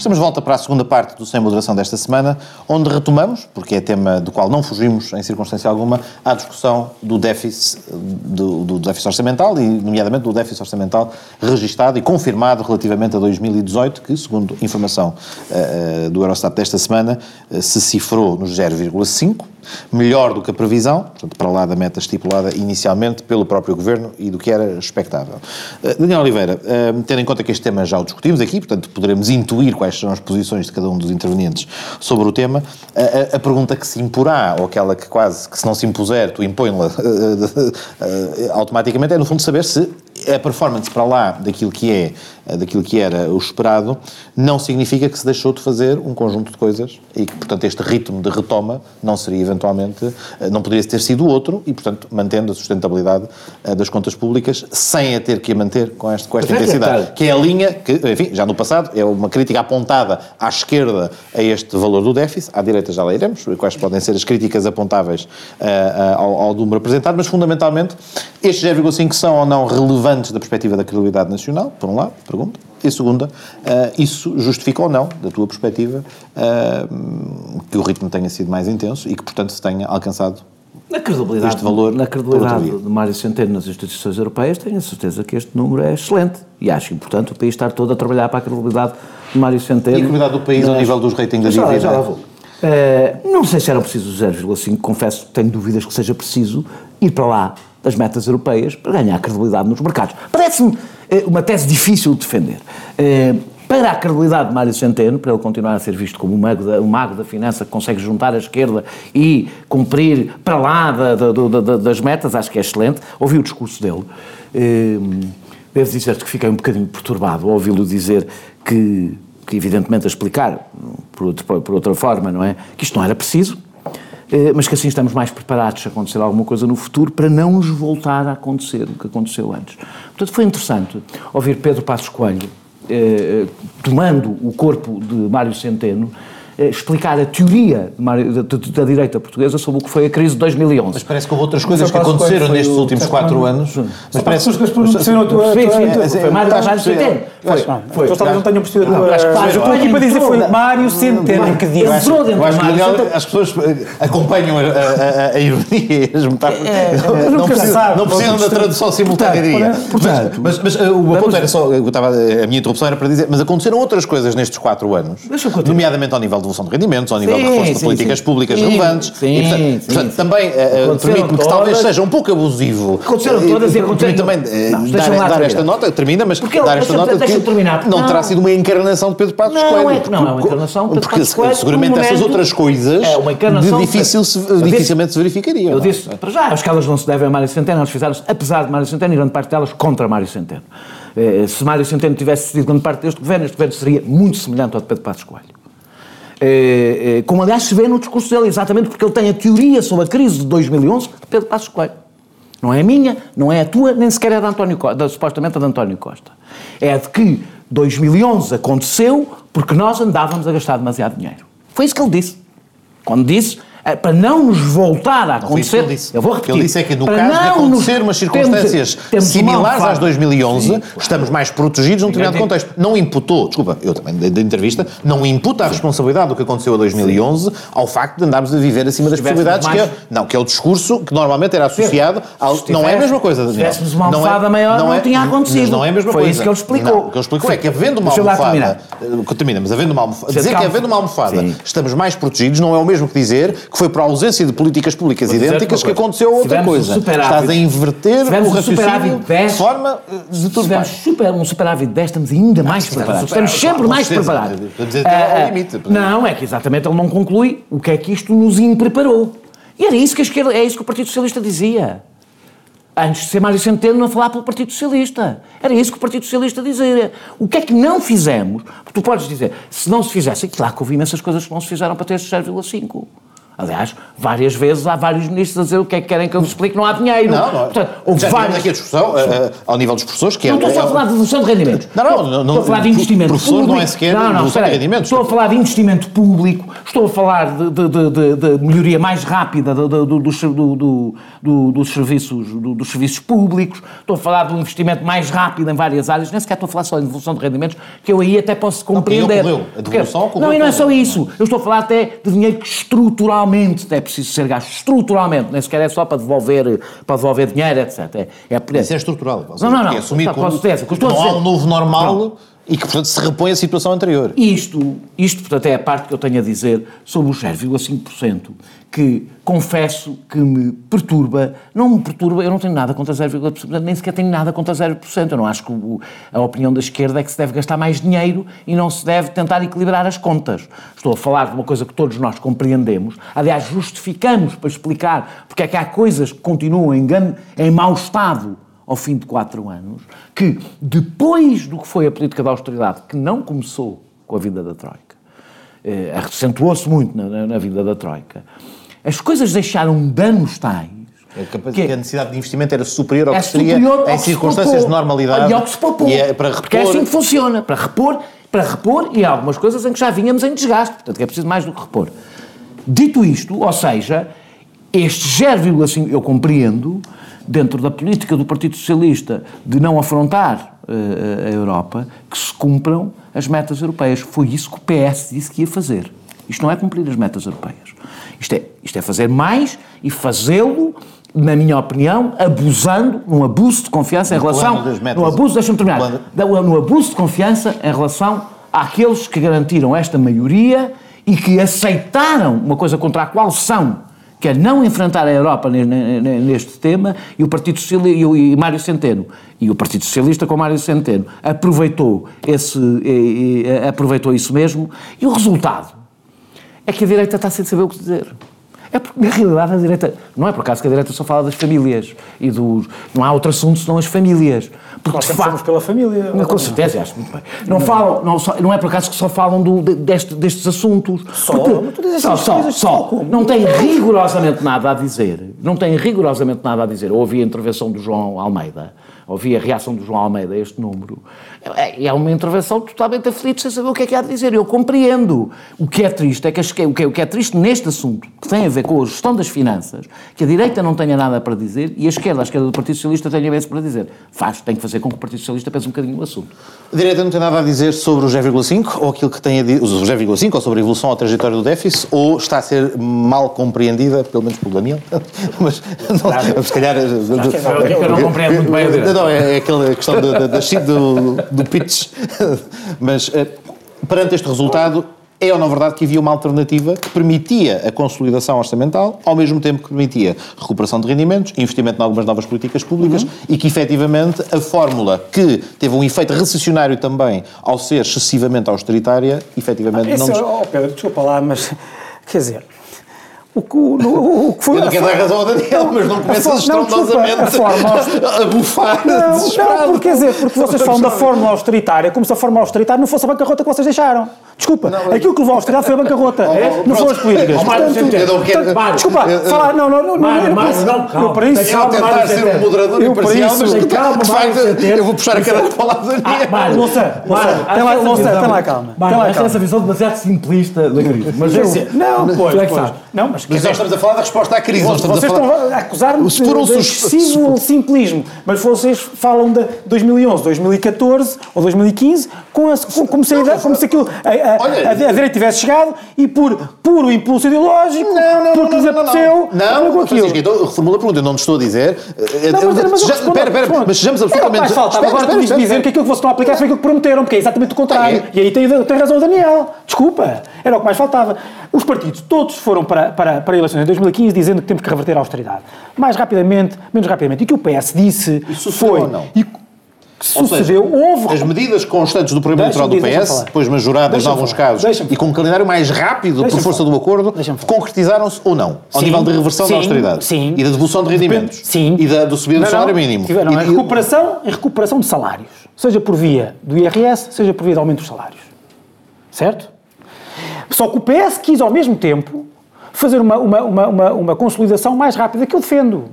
Estamos de volta para a segunda parte do Sem Moderação desta semana, onde retomamos, porque é tema do qual não fugimos em circunstância alguma, a discussão do déficit, do, do déficit orçamental e, nomeadamente, do déficit orçamental registado e confirmado relativamente a 2018, que, segundo informação uh, do Eurostat desta semana, uh, se cifrou nos 0,5 melhor do que a previsão, portanto, para lá da meta estipulada inicialmente pelo próprio Governo e do que era expectável. Uh, Daniel Oliveira, uh, tendo em conta que este tema já o discutimos aqui, portanto, poderemos intuir quais são as posições de cada um dos intervenientes sobre o tema, a, a, pergunta que se imporá, ou aquela que quase, que se não se impuser, tu impõe-la uh, automaticamente, é no fundo saber se a performance para lá daquilo que é, daquilo que era o esperado, não significa que se deixou de fazer um conjunto de coisas e que, portanto, este ritmo de retoma não seria eventualmente, não poderia ter sido outro e, portanto, mantendo a sustentabilidade das contas públicas sem a ter que a manter com esta, com esta intensidade. Que é a linha que, enfim, já no passado, é uma crítica apontada à esquerda a este valor do déficit, à direita já lá iremos, quais podem ser as críticas apontáveis uh, uh, ao, ao número apresentado, mas fundamentalmente estes 0,5 são ou não relevantes da perspectiva da credibilidade nacional, por um lado, pergunta. E segunda, uh, isso justifica ou não, da tua perspectiva, uh, que o ritmo tenha sido mais intenso e que, portanto, se tenha alcançado na credibilidade, este valor na credibilidade de Mário Centeno nas instituições europeias, tenho a certeza que este número é excelente. E acho importante o país estar todo a trabalhar para a credibilidade de Mário Centeno. E a credibilidade do país ao nível dos ratings da dívida? Já lá vou. Uh, não sei se era preciso 0,5, confesso que tenho dúvidas que seja preciso ir para lá das metas europeias para ganhar credibilidade nos mercados. Parece-me uma tese difícil de defender. Para a credibilidade de Mário Centeno, para ele continuar a ser visto como o mago da, mago da finança que consegue juntar a esquerda e cumprir para lá da, da, da, das metas, acho que é excelente. Ouvi o discurso dele. Devo dizer que fiquei um bocadinho perturbado ao ouvi-lo dizer que, que, evidentemente, a explicar, por, por outra forma, não é? Que isto não era preciso, mas que assim estamos mais preparados se acontecer alguma coisa no futuro para não nos voltar a acontecer o que aconteceu antes. Portanto, foi interessante ouvir Pedro Passos Coelho, eh, tomando o corpo de Mário Centeno, explicar a teoria da, direita portuguesa sobre o que foi a crise de 2011. Mas parece que houve outras coisas que aconteceram nestes últimos quatro anos. Mas parece que as coisas aconteceram a tua... Foi Mário Centeno. Foi. Então talvez não tenham percebido tua... Eu estou aqui para dizer foi Mário Centeno que disse. Entrou dentro de Mário As pessoas acompanham a ironia e as metáforas. Não precisam da tradução simultânea. Mas o ponto era só... A minha interrupção era para dizer... Mas aconteceram outras coisas nestes quatro anos, nomeadamente ao nível de devolução de rendimentos, ao nível sim, de reforço de políticas sim, públicas sim, relevantes. Sim, e, portanto, portanto também uh, permite-me que talvez seja um pouco abusivo. Aconteceram todas e aconteceram. também uh, não, dar, dar esta nota, termina, mas porque dar esta nota que terminar, não, não, terá sido uma encarnação de Pedro Passos não, Coelho. É, não, é uma encarnação de Pedro. Porque seguramente essas outras coisas é difícil dificilmente se verificariam. Eu disse, para já, as calas não se devem a Mário Centeno, elas fizeram-se, apesar de Mário Centeno, e grande parte delas contra Mário Centeno. Se Mário Centeno tivesse sido grande parte deste governo, este governo seria muito semelhante ao de Pedro Passos Coelho. É, é, como aliás se vê no discurso dele, exatamente porque ele tem a teoria sobre a crise de 2011 de Pedro Passos Coelho. Não é a minha, não é a tua, nem sequer é da António Costa, supostamente a de António Costa. É de que 2011 aconteceu porque nós andávamos a gastar demasiado dinheiro. Foi isso que ele disse. Quando disse para não nos voltar a acontecer. Não, disse. Eu vou repetir. Ele disse é que no caso de acontecer nos, umas circunstâncias temos, temos similares às 2011, Sim, estamos mais protegidos num determinado contexto. Não imputou, desculpa, eu também da entrevista, não imputa a responsabilidade do que aconteceu em 2011 Sim. ao facto de andarmos a viver acima das possibilidades, mais... que é, não, que é o discurso que normalmente era associado ao. Não é a mesma coisa, Daniel. Se tivéssemos uma almofada é, maior, não, é, não tinha acontecido. não é a mesma Foi coisa. isso que ele explicou. Não, o que ele explicou é que havendo uma almofada. Termina, mas havendo uma almofada. Dizer que havendo uma almofada estamos mais protegidos não é o mesmo que dizer que foi por ausência de políticas públicas idênticas que aconteceu outra coisa. Estás a inverter o raciocínio de forma de tudo tivemos super, um superávit 10, estamos ainda mais preparados. Estamos sempre mais preparados. Não, é que exatamente ele não conclui o que é que isto nos impreparou. E era isso que a esquerda, é isso que o Partido Socialista dizia. Antes de ser Mário Centeno, não falar pelo Partido Socialista. Era isso que o Partido Socialista dizia. O que é que não fizemos? Porque tu podes dizer, se não se fizesse, claro que houve imensas coisas que não se fizeram para ter 0,5. Aliás, várias vezes há vários ministros a dizer o que é que querem que eu vos explique, não há dinheiro. Não, não. Portanto, houve Já vários... aqui a discussão, uh, ao nível dos professores, que não é... Não estou só a falar de redução de rendimentos. Não, não, não. Estou a falar de investimento professor público. não é sequer não, não, de rendimentos. Estou a falar de investimento público, estou a falar de, de, de, de melhoria mais rápida do, do, do, do, dos, serviços, dos serviços públicos, estou a falar de um investimento mais rápido em várias áreas, nem sequer estou a falar só de devolução de rendimentos, que eu aí até posso compreender. Não, a devolução Não, e não é só isso. Eu estou a falar até de dinheiro que estruturalmente é preciso ser gasto estruturalmente, nem sequer é só para devolver, para devolver dinheiro, etc. É, é, Isso é estrutural. Não, não, não. É assumir tá, como, certeza, não há um novo normal não. E que, portanto, se repõe a situação anterior. Isto, isto, portanto, é a parte que eu tenho a dizer sobre os 0,5%, que confesso que me perturba, não me perturba, eu não tenho nada contra 0,5%, nem sequer tenho nada contra 0%, eu não acho que o, a opinião da esquerda é que se deve gastar mais dinheiro e não se deve tentar equilibrar as contas. Estou a falar de uma coisa que todos nós compreendemos, aliás, justificamos para explicar porque é que há coisas que continuam em, em mau estado ao fim de quatro anos, que depois do que foi a política da austeridade, que não começou com a vida da Troika, eh, acentuou-se muito na, na vida da Troika, as coisas deixaram danos tais a, que, a necessidade de investimento era superior ao é que seria em circunstâncias de normalidade. E ao que se propôs. É para repor... Porque é assim que funciona. Para repor, para repor e há algumas coisas em que já vínhamos em desgaste. Portanto, é preciso mais do que repor. Dito isto, ou seja, este 0,5 eu compreendo, dentro da política do Partido Socialista de não afrontar uh, a Europa, que se cumpram as metas europeias. Foi isso que o PS disse que ia fazer. Isto não é cumprir as metas europeias. Isto é, isto é fazer mais e fazê-lo, na minha opinião, abusando, num abuso de confiança no em relação. No abuso, deixa-me terminar. No abuso de confiança em relação àqueles que garantiram esta maioria e que aceitaram uma coisa contra a qual são que é não enfrentar a Europa neste tema, e o Partido Socialista, e, Mário Centeno, e o Partido Socialista com Mário Centeno, aproveitou, esse, aproveitou isso mesmo, e o resultado? É que a direita está sem saber o que dizer. É porque, na realidade, a direita. Não é por acaso que a direita só fala das famílias e dos. Não há outro assunto senão as famílias. Porque Nós fa... pela família. Não, com certeza, acho muito bem. Não, não falam. Não, só, não é por acaso que só falam do, deste, destes assuntos. Só, porque, só, só, só. Não tem rigorosamente nada a dizer. Não tem rigorosamente nada a dizer. Ouvi a intervenção do João Almeida ouvi a reação do João Almeida a este número, é, é uma intervenção totalmente aflita, sem saber o que é que há de dizer. Eu compreendo. O que é triste é que, o que é, o que é triste neste assunto, que tem a ver com a gestão das finanças, que a direita não tenha nada para dizer e a esquerda, a esquerda do Partido Socialista, tenha imenso para dizer. Faz, tem que fazer com que o Partido Socialista pense um bocadinho no assunto. A direita não tem nada a dizer sobre o 0,5 ou aquilo que tem a dizer, o 0,5 ou sobre a evolução ou a trajetória do déficit ou está a ser mal compreendida, pelo menos pelo Daniel, mas não, se calhar... Eu não compreendo muito bem a direita não, é, é aquela questão do, do, do pitch. Mas eh, perante este resultado, é ou não verdade que havia uma alternativa que permitia a consolidação orçamental, ao mesmo tempo que permitia recuperação de rendimentos, investimento em algumas novas políticas públicas uhum. e que, efetivamente, a fórmula que teve um efeito recessionário também ao ser excessivamente austeritária, efetivamente ah, não... Esse, oh Pedro, desculpa lá, mas, quer dizer, o que, o, o que foi. Eu não quero dar razão ao Daniel, mas não começas estrondosamente a, a, a bufar não. Não, porque, quer dizer, porque vocês falam da fórmula austeritária como se a fórmula austeritária não fosse a bancarrota que vocês deixaram. Desculpa, não, aquilo que levou à austeridade foi a bancarrota, oh, não foram as políticas. Portanto, não desculpa, falar, não, não, não, Mário, Mário, não, calma. Eu para isso, calma, tentar ser um moderador imparcial, mas calma, eu vou puxar a cara para o lado da Louça, tem lá, Louça, tem lá calma. Acho essa visão demasiado simplista da crise. Mas não, pois, pois. Não, mas nós estamos a falar da resposta à crise. Vocês estão a acusar-me de excessivo simplismo, mas vocês falam de 2011, 2014 ou 2015 como se aquilo a direita tivesse chegado e por puro impulso ideológico, não, não, porque lhes apeteceu, não, não, Francisco, então reformula a pergunta, eu não te estou a dizer. Não, mas, espera, espera, mas sejamos absolutamente. Mas falta, agora tu dizer que aquilo que vocês estão a aplicar foi aquilo que prometeram, porque é exatamente o contrário. E aí tem, tem razão o Daniel. Desculpa. Era o que mais faltava. Os partidos todos foram para, para, para eleições em 2015 dizendo que temos que reverter a austeridade. Mais rapidamente, menos rapidamente. E que o PS disse Isso foi... ou não? E, sucedeu, seja, houve... As medidas constantes do programa eleitoral do PS, depois majoradas em alguns falar. casos, e com um calendário mais rápido por força falar. do acordo, concretizaram-se ou não? Ao Sim. nível de reversão Sim. da austeridade. Sim. E da devolução de rendimentos. Sim. E da, do subida do Não, salário não. mínimo. Tiveram a E- e- recuperação, a recuperação de salários, seja por via do IRS, seja por via de aumento dos salários. Certo? Só que o PS quis, ao mesmo tempo, fazer uma, uma, uma, uma, consolidação mais rápida que eu defendo.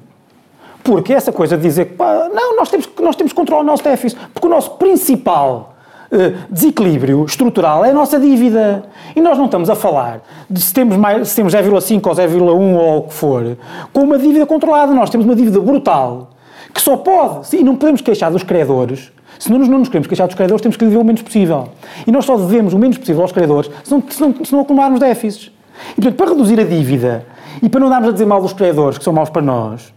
Porque essa coisa de dizer que, não, nós temos, que- nós temos que controlar o nosso déficit, porque o nosso principal eh, desequilíbrio estrutural é a nossa dívida. E nós não estamos a falar de se temos, mais, se temos 0,5 ou 0,1 ou o que for, com uma dívida controlada. Nós temos uma dívida brutal, que só pode, e não podemos queixar dos credores, se não não nos queremos queixar dos credores, temos que dever o menos possível. E nós só devemos o menos possível aos credores se não, se não, se não acumularmos déficits. E, portanto, para reduzir a dívida e para não darmos a dizer mal dos credores, que são maus para nós,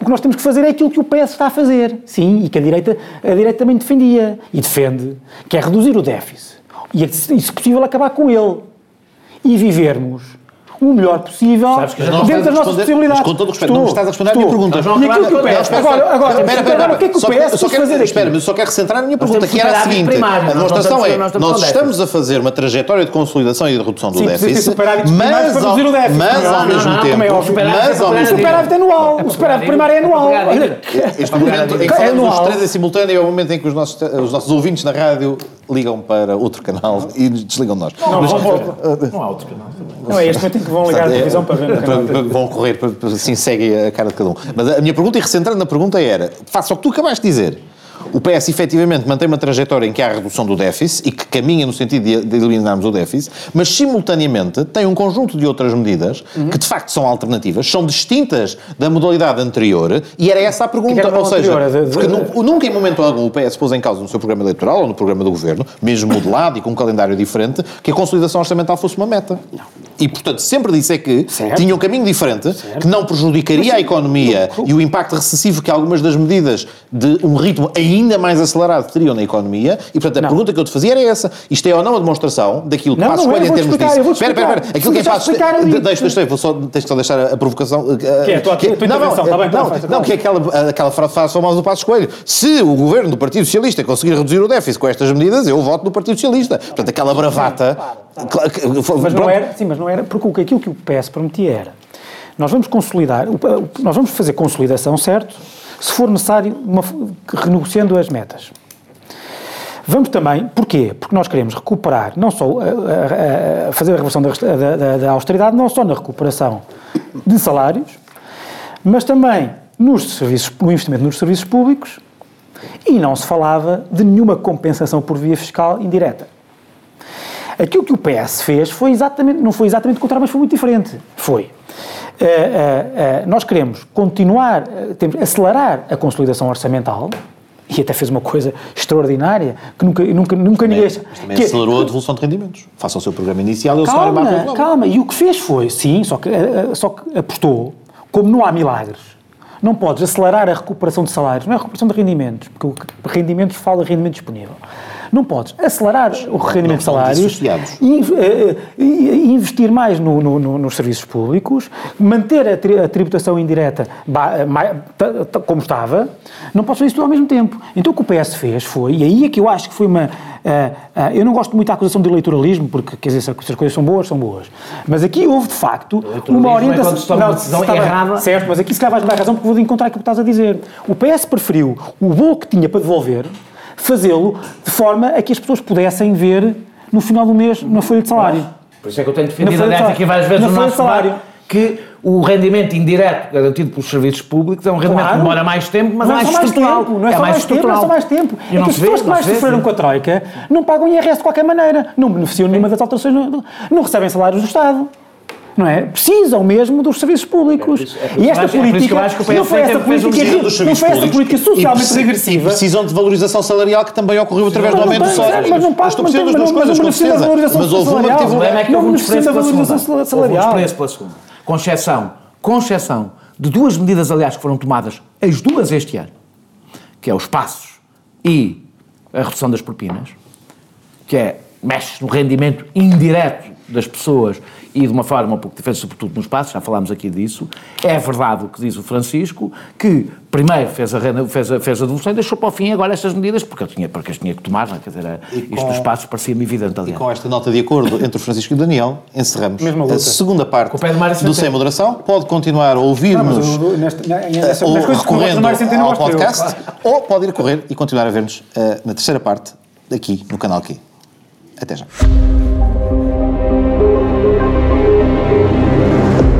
o que nós temos que fazer é aquilo que o PS está a fazer. Sim, e que a direita, a direita também defendia e defende, que é reduzir o déficit. E, se possível, acabar com ele. E vivermos o melhor possível não dentro das a nossas possibilidades. Mas com todo o respeito, não me estás a responder à minha Estou. pergunta. E aquilo que o PS... Espera, Agora, espera, agora, espera, espera, agora, o que é que o PS só quis quero- fazer aqui? Espera, mas só quero centrar a minha pergunta, que era a seguinte. A não demonstração é, nós estamos a fazer uma trajetória de consolidação e de redução do déficit, mas para ao reduzir o déficit. mas Não, ao não, mesmo não, tempo, é mas ao O mesmo tempo, superávit anual. O superávit primário é anual. Este momento em que É falamos os anual. três em simultâneo é o momento em que os nossos, os nossos ouvintes na rádio ligam para outro canal e desligam de nós. Não, Mas- Não há outro canal. Não é este momento em que vão ligar a é- televisão para ver canal. para- para- Vão correr, para- para- assim segue a cara de cada um. Mas a minha pergunta, e recentrando na pergunta, era: face ao que tu acabaste de dizer, o PS efetivamente mantém uma trajetória em que há a redução do déficit e que caminha no sentido de, de eliminarmos o déficit, mas simultaneamente tem um conjunto de outras medidas que de facto são alternativas, são distintas da modalidade anterior e era essa a pergunta. Ou seja, anterior, de- de- porque nu- nunca em momento algum o PS pôs em causa no seu programa eleitoral ou no programa do governo, mesmo modelado e com um calendário diferente, que a consolidação orçamental fosse uma meta. E, portanto, sempre disse é que Certo. tinha um caminho diferente, que não prejudicaria a economia e o impacto recessivo que algumas das medidas de um ritmo ainda mais acelerado teriam na economia. E, portanto, a Não. pergunta que eu te fazia era essa. Isto é ou não a demonstração daquilo que Não, Passos não é, Coelho em termos explicar, disso. Espera, espera, espera. Aquilo que é Passos... Deixa, deixa, vou só, tens que só deixar a provocação. Que é a tua- a tua intervenção, está bem, não, faz, faz, não, que é aquela, aquela frase famosa do Passos Coelho. Se o governo do Partido Socialista conseguir reduzir o déficit com estas medidas, eu voto no Partido Socialista. Portanto, aquela bravata... Que- Mas não era, sim, mas não era, porque que- aquilo que o PS prometia era, nós vamos consolidar, nós vamos fazer consolidação, certo? Se for necessário, uma, renegociando as metas. Vamos também, porquê? Porque nós queremos recuperar, não só, a- a- a- fazer a reversão da, da- da- da austeridade, não só na recuperação de salários, mas também nos serviços, no investimento nos serviços públicos e não se falava de nenhuma compensação por via fiscal indireta. Aquilo que o PS fez foi exatamente, não foi exatamente o contrário, mas foi muito diferente. Foi. Eh, eh, eh, nós queremos continuar, eh, temos, acelerar a consolidação orçamental, e até fez uma coisa extraordinária, que nunca, nunca, nunca ninguém... Mas também que- acelerou a devolução de rendimentos. Faça o seu programa inicial e o salário Calma, calma. E o que fez foi, sim, só que, eh, eh, só que apostou, como não há milagres, não podes acelerar a recuperação de salários, não é a recuperação de rendimentos, porque o que- rendimentos fala rendimento disponível. Não podes acelerar o rendimento de salários e eh, eh, e investir mais no- no- no- nos serviços públicos, manter a, tri- a tributação indireta eh, como estava, não podes fazer isso tudo ao mesmo tempo. Então o que o PS fez foi, e aí é que eu acho que foi uma. ah, ah, eu não gosto muito da acusação de eleitoralismo, porque quer dizer, se as coisas são boas, são boas. Mas aqui houve de facto uma Eleitoralismo é orientação. toma uma decisão bem, errada. Certo, mas aqui se calhar vais-me dar razão porque vou encontrar aquilo que estás a dizer. O PS preferiu o bolo que tinha para devolver, fazê-lo de forma a que as pessoas pudessem ver no final do mês na folha de salário. Por isso é que eu tenho defendido, aliás, salário. aqui várias vezes Na no nosso salário. que o rendimento indireto garantido pelos serviços públicos é um rendimento Claro. que demora mais tempo, mas não é mais é mais estrutural. tempo, não é, só mais, tempo, não é só mais tempo. E É que as pessoas que mais vê, sofreram sim. com a Troika não pagam IRS de qualquer maneira, não beneficiam nenhuma das alterações, não, não recebem salários do Estado. Não é? Precisam mesmo dos serviços públicos. É isso- é e esta acho- é política o não foi essa um política, desvio dos não foi essa política socialmente regressiva. Precisam de valorização salarial que também ocorreu através do aumento do salário. mas não passa, mas mas coisas, mas não precisa da valorização Mas houve uma que salarial. teve um- é Não um beneficia da valorização salarial. Houve um desprezo pela segunda. Com exceção, com exceção de duas medidas, aliás, que foram tomadas, as duas este ano, que é os passos e a redução das propinas, que é, mexe no rendimento indireto das pessoas e de uma forma um pouco diferente, sobretudo nos passos, já falámos aqui disso. É verdade o que diz o Francisco, que primeiro fez a, fez a, fez a devolução e deixou para o fim agora estas medidas, porque, eu tinha, porque as tinha que tomar, não é? quer dizer, com, isto dos passos parecia-me evidente, aliás. E com esta nota de acordo entre o Francisco e o Daniel, encerramos a segunda parte do Sem Moderação. Pode continuar a ouvir-nos ou recorrendo ao podcast, ou pode ir correr e continuar a ver-nos uh, na terceira parte, aqui no canal Q. Até já.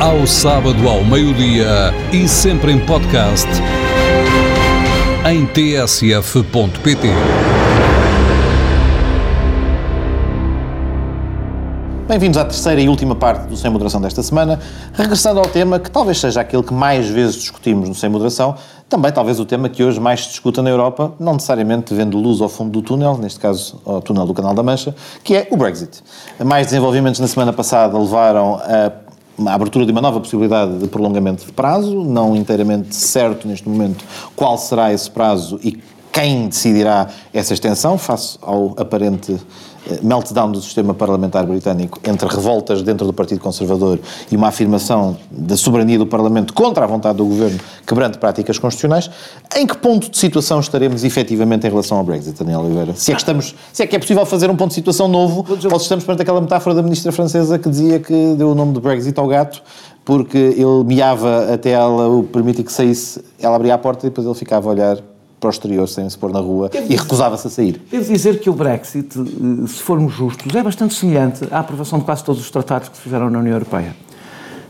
Ao sábado ao meio-dia e sempre em podcast em tsf.pt. Bem-vindos à terceira e última parte do Sem Moderação desta semana, regressando ao tema que talvez seja aquele que mais vezes discutimos no Sem Moderação, também talvez o tema que hoje mais se discuta na Europa, não necessariamente vendo luz ao fundo do túnel, neste caso ao túnel do Canal da Mancha, que é o Brexit. Mais desenvolvimentos na semana passada levaram a a abertura de uma nova possibilidade de prolongamento de prazo, não inteiramente certo neste momento qual será esse prazo e quem decidirá essa extensão, face ao aparente meltdown do sistema parlamentar britânico entre revoltas dentro do Partido Conservador e uma afirmação da soberania do Parlamento contra a vontade do Governo, quebrando práticas constitucionais, em que ponto de situação estaremos efetivamente em relação ao Brexit, Daniel Oliveira? Se é que, estamos, se é, que é possível fazer um ponto de situação novo, ou se estamos perante aquela metáfora da ministra francesa que dizia que deu o nome de Brexit ao gato porque ele miava até ela o permitir que saísse, ela abria a porta e depois ele ficava a olhar para o exterior sem se pôr na rua e recusava-se a sair. Devo dizer que o Brexit, eh, se formos justos, é bastante semelhante à aprovação de quase todos os tratados que se fizeram na União Europeia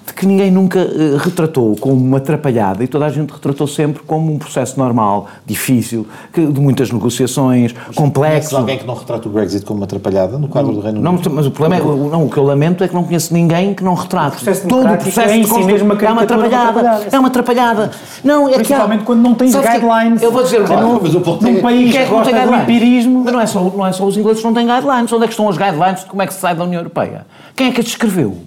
de que ninguém nunca uh, retratou como uma atrapalhada e toda a gente retratou sempre como um processo normal, difícil, que, de muitas negociações, mas complexo. alguém que não retrata o Brexit como uma atrapalhada no quadro não, do Reino Unido? Não, mas o problema é, não, o que eu lamento é que não conheço ninguém que não retrate. O processo Todo o processo é, em si mesmo uma é uma atrapalhada. É uma atrapalhada. Não, é Principalmente que há, quando não tens guidelines. Eu vou dizer, claro, não, mas o ponto num é, país que, é que não tem guidelines. empirismo. Mas não é, só, não é só os ingleses que não têm guidelines. Onde é que estão os guidelines de como é que se sai da União Europeia? Quem é que as descreveu?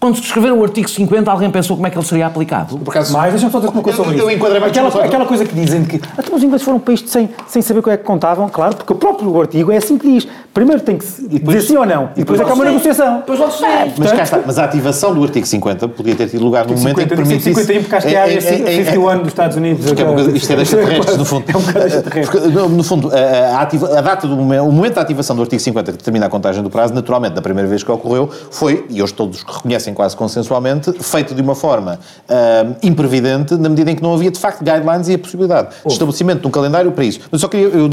Quando se escreveram o artigo 50, alguém pensou como é que ele seria aplicado? Por acaso, Mas deixa-me só dizer uma coisa sobre isso. Eu enquadrei aquela, aquela coisa que dizem que até os ingleses foram um país sem, sem saber o que é que contavam, claro, porque o próprio artigo é assim que diz. Primeiro tem que depois, dizer sim ou não, e depois, depois é que há uma negociação. Depois logo se é, mas, cá está, mas a ativação do artigo 50 podia ter tido lugar no momento em que permitisse... 51 porque acho que é, é, é, 51 dos Estados Unidos. Porque é uma coisa, isto é deixa terrestres, no fundo. É um bocado No fundo, a, ativa, a data do momento, o momento da ativação do artigo 50 que determina a contagem do prazo, naturalmente, da primeira vez que ocorreu, foi, e hoje todos reconhecem quase consensualmente, feito de uma forma uh, imprevidente, na medida em que não havia, de facto, guidelines e a possibilidade de estabelecimento de um calendário para isso. Mas só queria, eu,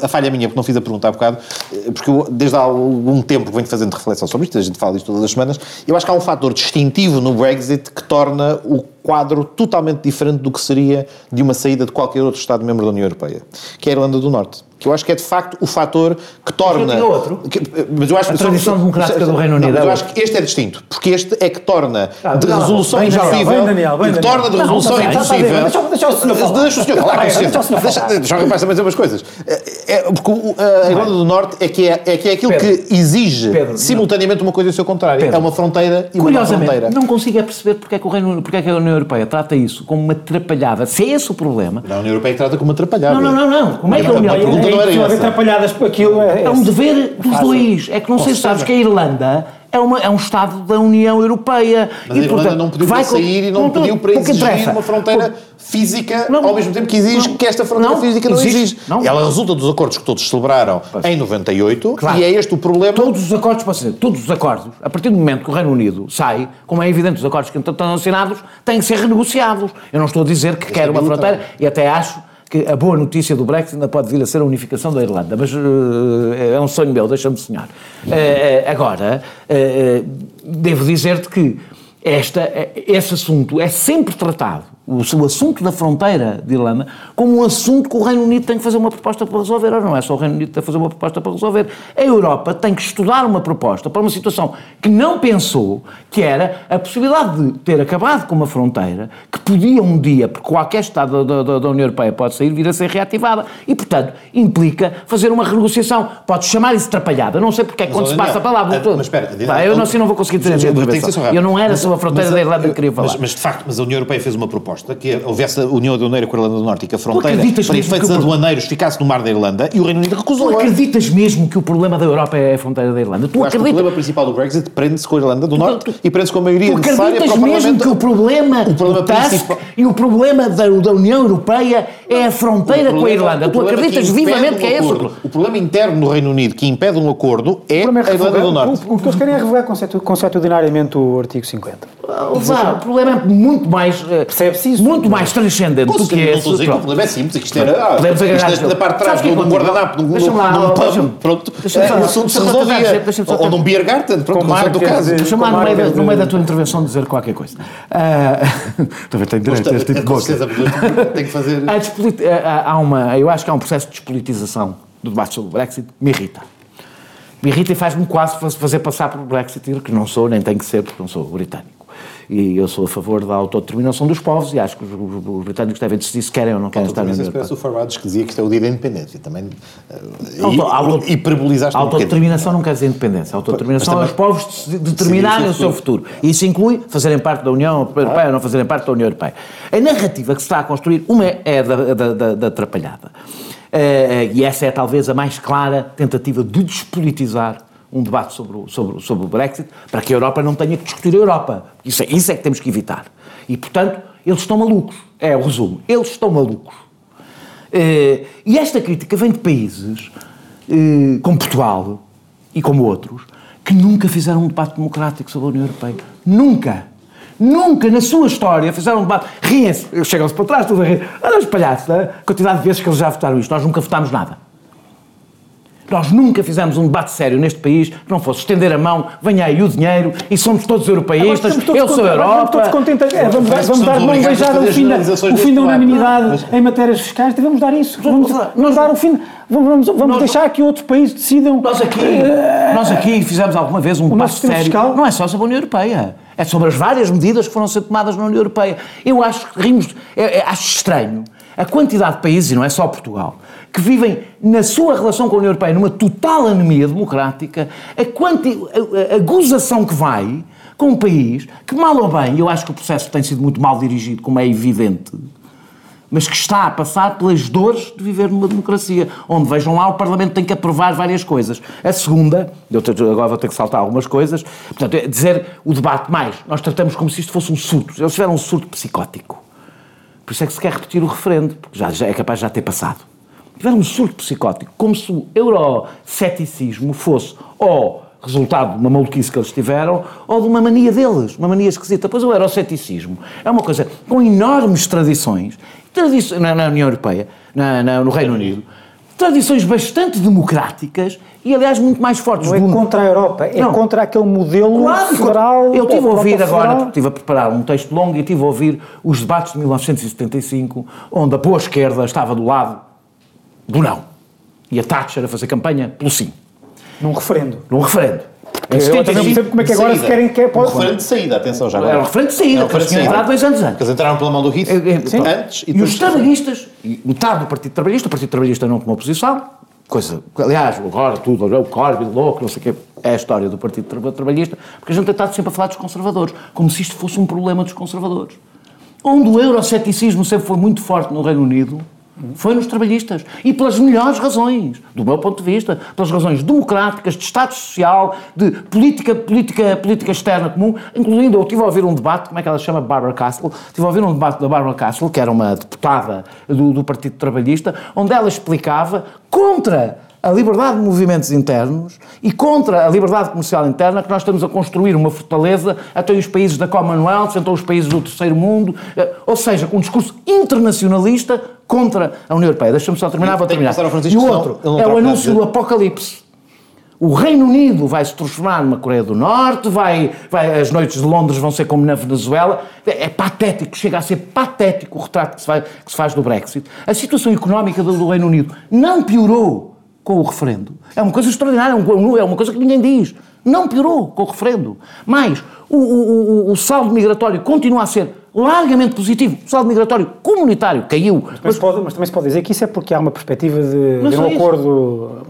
a, a, falha minha, porque não fiz a pergunta há bocado, eh, porque eu, desde há algum tempo que venho fazendo reflexão sobre isto, a gente fala disto todas as semanas, eu acho que há um fator distintivo no Brexit que torna o quadro totalmente diferente do que seria de uma saída de qualquer outro Estado-membro da União Europeia, que é a Irlanda do Norte. Que eu acho que é de facto o fator que torna. Mas outro. Que, mas eu acho a tradição democrática do Reino Unido. Não, mas eu acho que este é distinto, porque este é que torna ah, de não, resolução bem, impossível. Bem, Daniel, bem, que torna de resolução não, impossível. Deixa, deixa o senhor falar. Deixa o senhor falar. Deixa, deixa o rapaz também dizer umas coisas. É, é porque a Irlanda do Norte é que é, é, que é aquilo Pedro, que exige Pedro, simultaneamente uma coisa e o seu contrário. Pedro, é uma fronteira e uma fronteira. Não consigo é perceber porque é que o Reino porque é que a União Europeia trata isso como uma atrapalhada. Se é esse o problema. Não, a União Europeia trata como uma atrapalhada. Não, não, não. não. Como é que a União Europeia atrapalhadas por aquilo. É, é um dever dos dois. É que não sei se sabes que a Irlanda é, uma, é um Estado da União Europeia. Mas e, a Irlanda portanto, não pediu para sair e não, não pediu para exigir interessa. uma fronteira física, não, ao mesmo tempo que exige não, que esta fronteira não, física não exige. exige. Não. Ela resulta dos acordos que todos celebraram pois. em 98 claro. e é este o problema. Todos os acordos, posso dizer, todos os acordos, a partir do momento que o Reino Unido sai, como é evidente, os acordos que estão assinados têm que ser renegociados. Eu não estou a dizer que quero uma fronteira e até acho que a boa notícia do Brexit ainda pode vir a ser a unificação da Irlanda, mas uh, é um sonho meu, deixa-me sonhar. Uh, agora, uh, devo dizer-te que esta, esse assunto é sempre tratado o, o, assunto da fronteira de Irlanda como um assunto que o Reino Unido tem que fazer uma proposta para resolver. Ora, não é só o Reino Unido que tem que fazer uma proposta para resolver. A Europa tem que estudar uma proposta para uma situação que não pensou, que era a possibilidade de ter acabado com uma fronteira que podia um dia, porque qualquer Estado da, da, da União Europeia pode sair, vir a ser reativada. E, portanto, implica fazer uma renegociação. Pode chamar isso atrapalhada. Não sei porque é que quando se passa a palavra. É, mas espera, Pá, eu não, assim não vou conseguir dizer a Eu não era sobre a fronteira da Irlanda que queria falar. Mas, mas, de facto, mas a União Europeia fez uma proposta que houvesse a União Aduaneira com a Irlanda do Norte e que a fronteira para efeitos aduaneiros ficasse no mar da Irlanda e o Reino Unido recusou. Tu acreditas mesmo que o problema da Europa é a fronteira da Irlanda? Tu acreditas? o problema principal do Brexit prende-se com a Irlanda do Norte e prende-se com a maioria necessária para o mesmo que o problema, o problema principal... e o problema da, da União Europeia é a fronteira com a Irlanda. Tu acreditas vivamente que é esse o problema interno no Reino Unido que impede um acordo é, a Irlanda do Norte. O, que eles querem é revogar consuetudinariamente o artigo 50. O problema é muito mais... Eh, Percebe-se isso? Muito mais transcendente do que que o problema é simples, isto era... Podemos agarrar... Isto da parte de trás de um guardanapo, num pub, pronto, o assunto se resolvia. Ou num beer garden, pronto, o caso. Deixa-me lá no meio da tua intervenção dizer qualquer coisa. Talvez tenha direito a este tipo de boca. Tem que fazer... Há uma... Eu acho que há um processo de despolitização do debate sobre o Brexit que me irrita. Me irrita e faz-me quase fazer passar por Brexit, que não sou, nem tenho que ser, porque não sou britânico. E eu sou a favor da autodeterminação dos povos e acho que os, os britânicos devem decidir se querem ou não querem estar na União Europeia. o Farage que dizia que isto é o dia da independência. Também uh, auto, hiperbolizaste um Autodeterminação não quer dizer independência. Autodeterminação também, é os povos determinarem o seu futuro. E isso inclui fazerem parte da União Europeia ou não fazerem parte da União Europeia. A narrativa que se está a construir, uma é da, da, da, da atrapalhada. Uh, e essa é talvez a mais clara tentativa de despolitizar um debate sobre o, sobre, sobre o Brexit, para que a Europa não tenha que discutir a Europa. Isso é, isso é que temos que evitar. E, portanto, eles estão malucos. É o resumo. Eles estão malucos. Uh, e esta crítica vem de países uh, como Portugal e como outros que nunca fizeram um debate democrático sobre a União Europeia. Nunca. Nunca na sua história fizeram um debate. Riem-se. Chegam-se para trás, tudo a rir. Olha os palhaços, a quantidade de vezes que eles já votaram isto. Nós nunca votámos nada. Nós nunca fizemos um debate sério neste país que não fosse estender a mão, venha aí o dinheiro e somos todos europeístas, eu sou a Europa. Todos contentes, é, vamos, vamos dar mão beijada o fim, da, o fim da unanimidade mas... em matérias fiscais, devemos dar isso. Vamos, vamos dar o fim. Vamos, vamos nós, deixar que outros países decidam. Nós aqui, uh, nós aqui fizemos alguma vez um debate sério. Fiscal? Não é só sobre a União Europeia. É sobre as várias medidas que foram ser tomadas na União Europeia. Eu acho que rimos, é, é, acho estranho a quantidade de países, e não é só Portugal, que vivem na sua relação com a União Europeia numa total anemia democrática, a, quanti, a, a, gozação que vai com um país que, mal ou bem, eu acho que o processo tem sido muito mal dirigido, como é evidente, mas que está a passar pelas dores de viver numa democracia, onde, vejam lá, o Parlamento tem que aprovar várias coisas. A segunda, eu agora vou ter que saltar algumas coisas, portanto, é dizer o debate mais, nós tratamos como se isto fosse um surto, eles tiveram um surto psicótico. Por isso é que se quer repetir o referendo, porque já, já é capaz de já ter passado tiveram um surto psicótico, como se o euroceticismo fosse ou resultado de uma maluquice que eles tiveram ou de uma mania deles, uma mania esquisita. Pois o euroceticismo é uma coisa com enormes tradições, tradições na, na União Europeia, na, na, no Reino Unido, tradições bastante democráticas e, aliás, muito mais fortes. Não é do... contra a Europa, é não. contra aquele modelo claro, federal. Eu estive a ouvir agora, porque estive a preparar um texto longo e estive a ouvir os debates de 1975, onde a boa esquerda estava do lado do não. E a Thatcher a fazer campanha pelo sim. Num referendo. Num referendo. Eu também percebo como é que agora se querem que é pode... Um referendo de saída, atenção já agora. Era um referendo de saída, porque eles tinham entrado dois anos antes. Eles entraram pela mão do Heath antes e, e os trabalhistas, e metade do Partido Trabalhista, o Partido Trabalhista não tomou posição, coisa, aliás, agora tudo, o Corbyn, louco, não sei o quê, é a história do Partido Trabalhista, porque a gente tem estado sempre a falar dos conservadores, como se isto fosse um problema dos conservadores. Onde o euroceticismo sempre foi muito forte no Reino Unido, foi nos trabalhistas. E pelas melhores razões, do meu ponto de vista, pelas razões democráticas, de Estado Social, de política, política, política externa comum, incluindo, eu estive a ouvir um debate, como é que ela se chama? Barbara Castle, estive a ouvir um debate da Barbara Castle, que era uma deputada do, do Partido Trabalhista, onde ela explicava contra a liberdade de movimentos internos e contra a liberdade comercial interna que nós estamos a construir uma fortaleza até os países da Commonwealth, até os países do terceiro mundo, eh, ou seja, com um discurso internacionalista contra a União Europeia. Deixa-me só terminar, vou terminar. E o outro é o anúncio do apocalipse. o Reino Unido vai se transformar numa Coreia do Norte, vai, vai, as noites de Londres vão ser como na Venezuela. É, é patético, chega a ser patético o retrato que se, faz, que se faz do Brexit. A situação económica do, do Reino Unido não piorou com o referendo. É uma coisa extraordinária, é uma coisa que ninguém diz. Não piorou com o referendo. Mas o, o, o, o saldo migratório continua a ser largamente positivo. O saldo migratório comunitário caiu. Mas, mas, pode, mas, também se pode dizer que isso é porque há uma perspectiva de, de um acordo.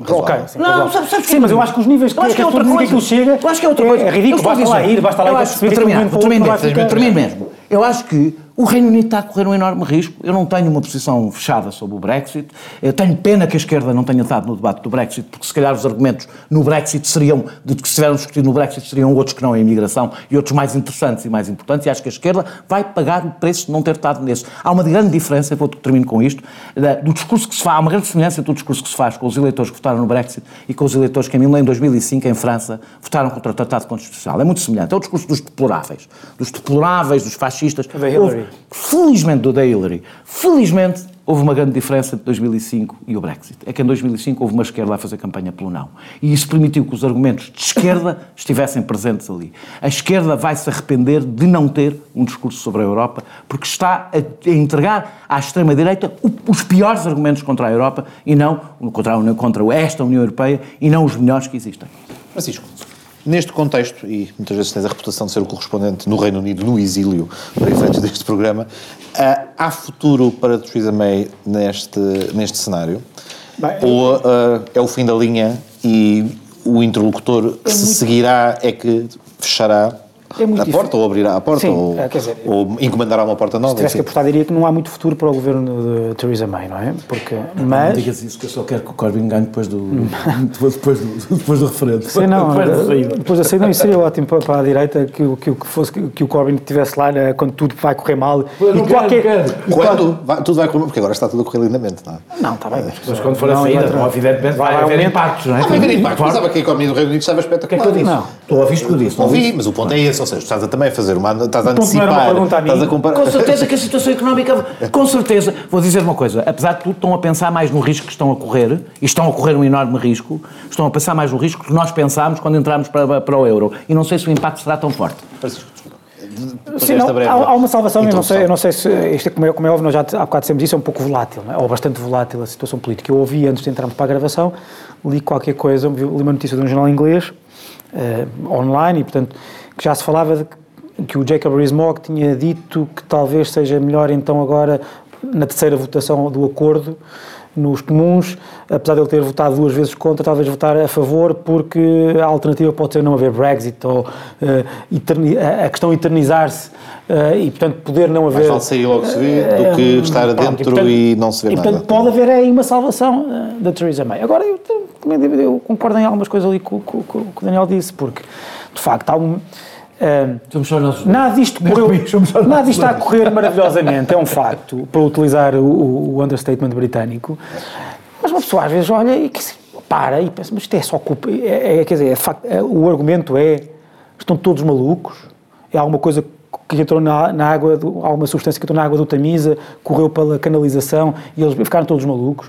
Não, sabe, sabe sim, mas eu acho que os níveis que, acho que, é outra coisa. que chega. Eu acho que é outra coisa. É, ridículo, basta lá ir, basta lá ir. Termino mesmo. Eu acho que o Reino Unido está a correr um enorme risco. Eu não tenho uma posição fechada sobre o Brexit. Eu tenho pena que a esquerda não tenha estado no debate do Brexit, porque se calhar os argumentos no Brexit seriam, de que se tiveram discutido no Brexit, seriam outros que não a imigração e outros mais interessantes e mais importantes. E acho que a esquerda vai pagar o preço de não ter estado nesse. Há uma grande diferença, vou termino com isto, do discurso que se faz, há uma grande semelhança do discurso que se faz com os eleitores que votaram no Brexit e com os eleitores que em 2005, em França, votaram contra o Tratado Constitucional. É muito semelhante. É o discurso dos deploráveis. Dos deploráveis, dos fascistas. Houve, felizmente, do da Hillary. Felizmente houve uma grande diferença entre 2005 e o Brexit. É que em 2005 houve uma esquerda a fazer campanha pelo não. E isso permitiu que os argumentos de esquerda estivessem presentes ali. A esquerda vai se arrepender de não ter um discurso sobre a Europa, porque está a entregar à extrema-direita os piores argumentos contra a Europa e não contra, a, contra esta União Europeia e não os melhores que existem. Francisco. Neste contexto, e muitas vezes tens a reputação de ser o correspondente no Reino Unido, no exílio, para efeitos deste programa, há futuro para Theresa May neste, neste cenário? Bem, Ou uh, é o fim da linha e o interlocutor que é se muito... seguirá é que fechará é muito a porta, ou abrirá a porta, Sim, ou, é, dizer, ou encomendará uma porta nova. Se tivesse que apostar, diria que não há muito futuro para o governo de Theresa May, não é? Porque, mas... Não digas isso, que eu só quero que o Corbyn ganhe depois do, depois, depois do, depois do referendo. Sim, não, depois, depois da saída, isso seria ótimo para, para a direita que, que, que, fosse, que o Corbyn estivesse lá né, quando tudo vai correr mal. E qualquer... Quero. Quando vai, tudo vai correr porque agora está tudo a correr lindamente, não é? Não, está bem. Mas, quando for a saída, evidentemente vai, vai haver impactos, não é? Vai haver impactos. Pensava que a economia do Reino Unido estava espetacular. O que é que eu disse? Não. Estou a ouvir o que eu disse. Ouvi, mas o ponto é esse, ou seja, estás a também fazer uma. Estás a antecipar. Estás a comparar. Com certeza que a situação económica. Com certeza. Vou dizer uma coisa. Apesar de tudo, estão a pensar mais no risco que estão a correr, e estão a correr um enorme risco, estão a pensar mais no risco que nós pensámos quando entramos para, para o euro. E não sei se o impacto será tão forte. Sim, não, há, há, uma salvação, eu não, sei, eu não sei se, isto é como é, como é óbvio, nós já há bocado dissemos isso, é um pouco volátil, é? ou bastante volátil a situação política. Eu ouvi antes de entrarmos para a gravação, li qualquer coisa, li uma notícia de um jornal inglês, uh, online, e portanto, já se falava de que o Jacob Rees-Mogg tinha dito que talvez seja melhor então agora na terceira votação do acordo nos comuns, apesar de ele ter votado duas vezes contra, talvez votar a favor, porque a alternativa pode ser não haver Brexit ou uh, a questão eternizar-se uh, e, portanto, poder não haver. Mais vale sair logo se vê do que uh, estar dentro e, portanto, e, não se vê e, nada. portanto, pode haver aí uma salvação da Theresa May. Agora, eu, eu, concordo em algumas coisas ali com o que o Daniel disse, porque, de facto, há um Uh, nada disto, correu, nada disto está a correr maravilhosamente, é um facto, para utilizar o, o, understatement britânico. Mas uma pessoa às vezes olha e que, para e pensa, mas isto é só culpa. É, é, quer dizer, é é, o argumento é: estão todos malucos, é alguma coisa que entrou na, na água, do, alguma substância que entrou na água do Tamisa, correu pela canalização e eles ficaram todos malucos.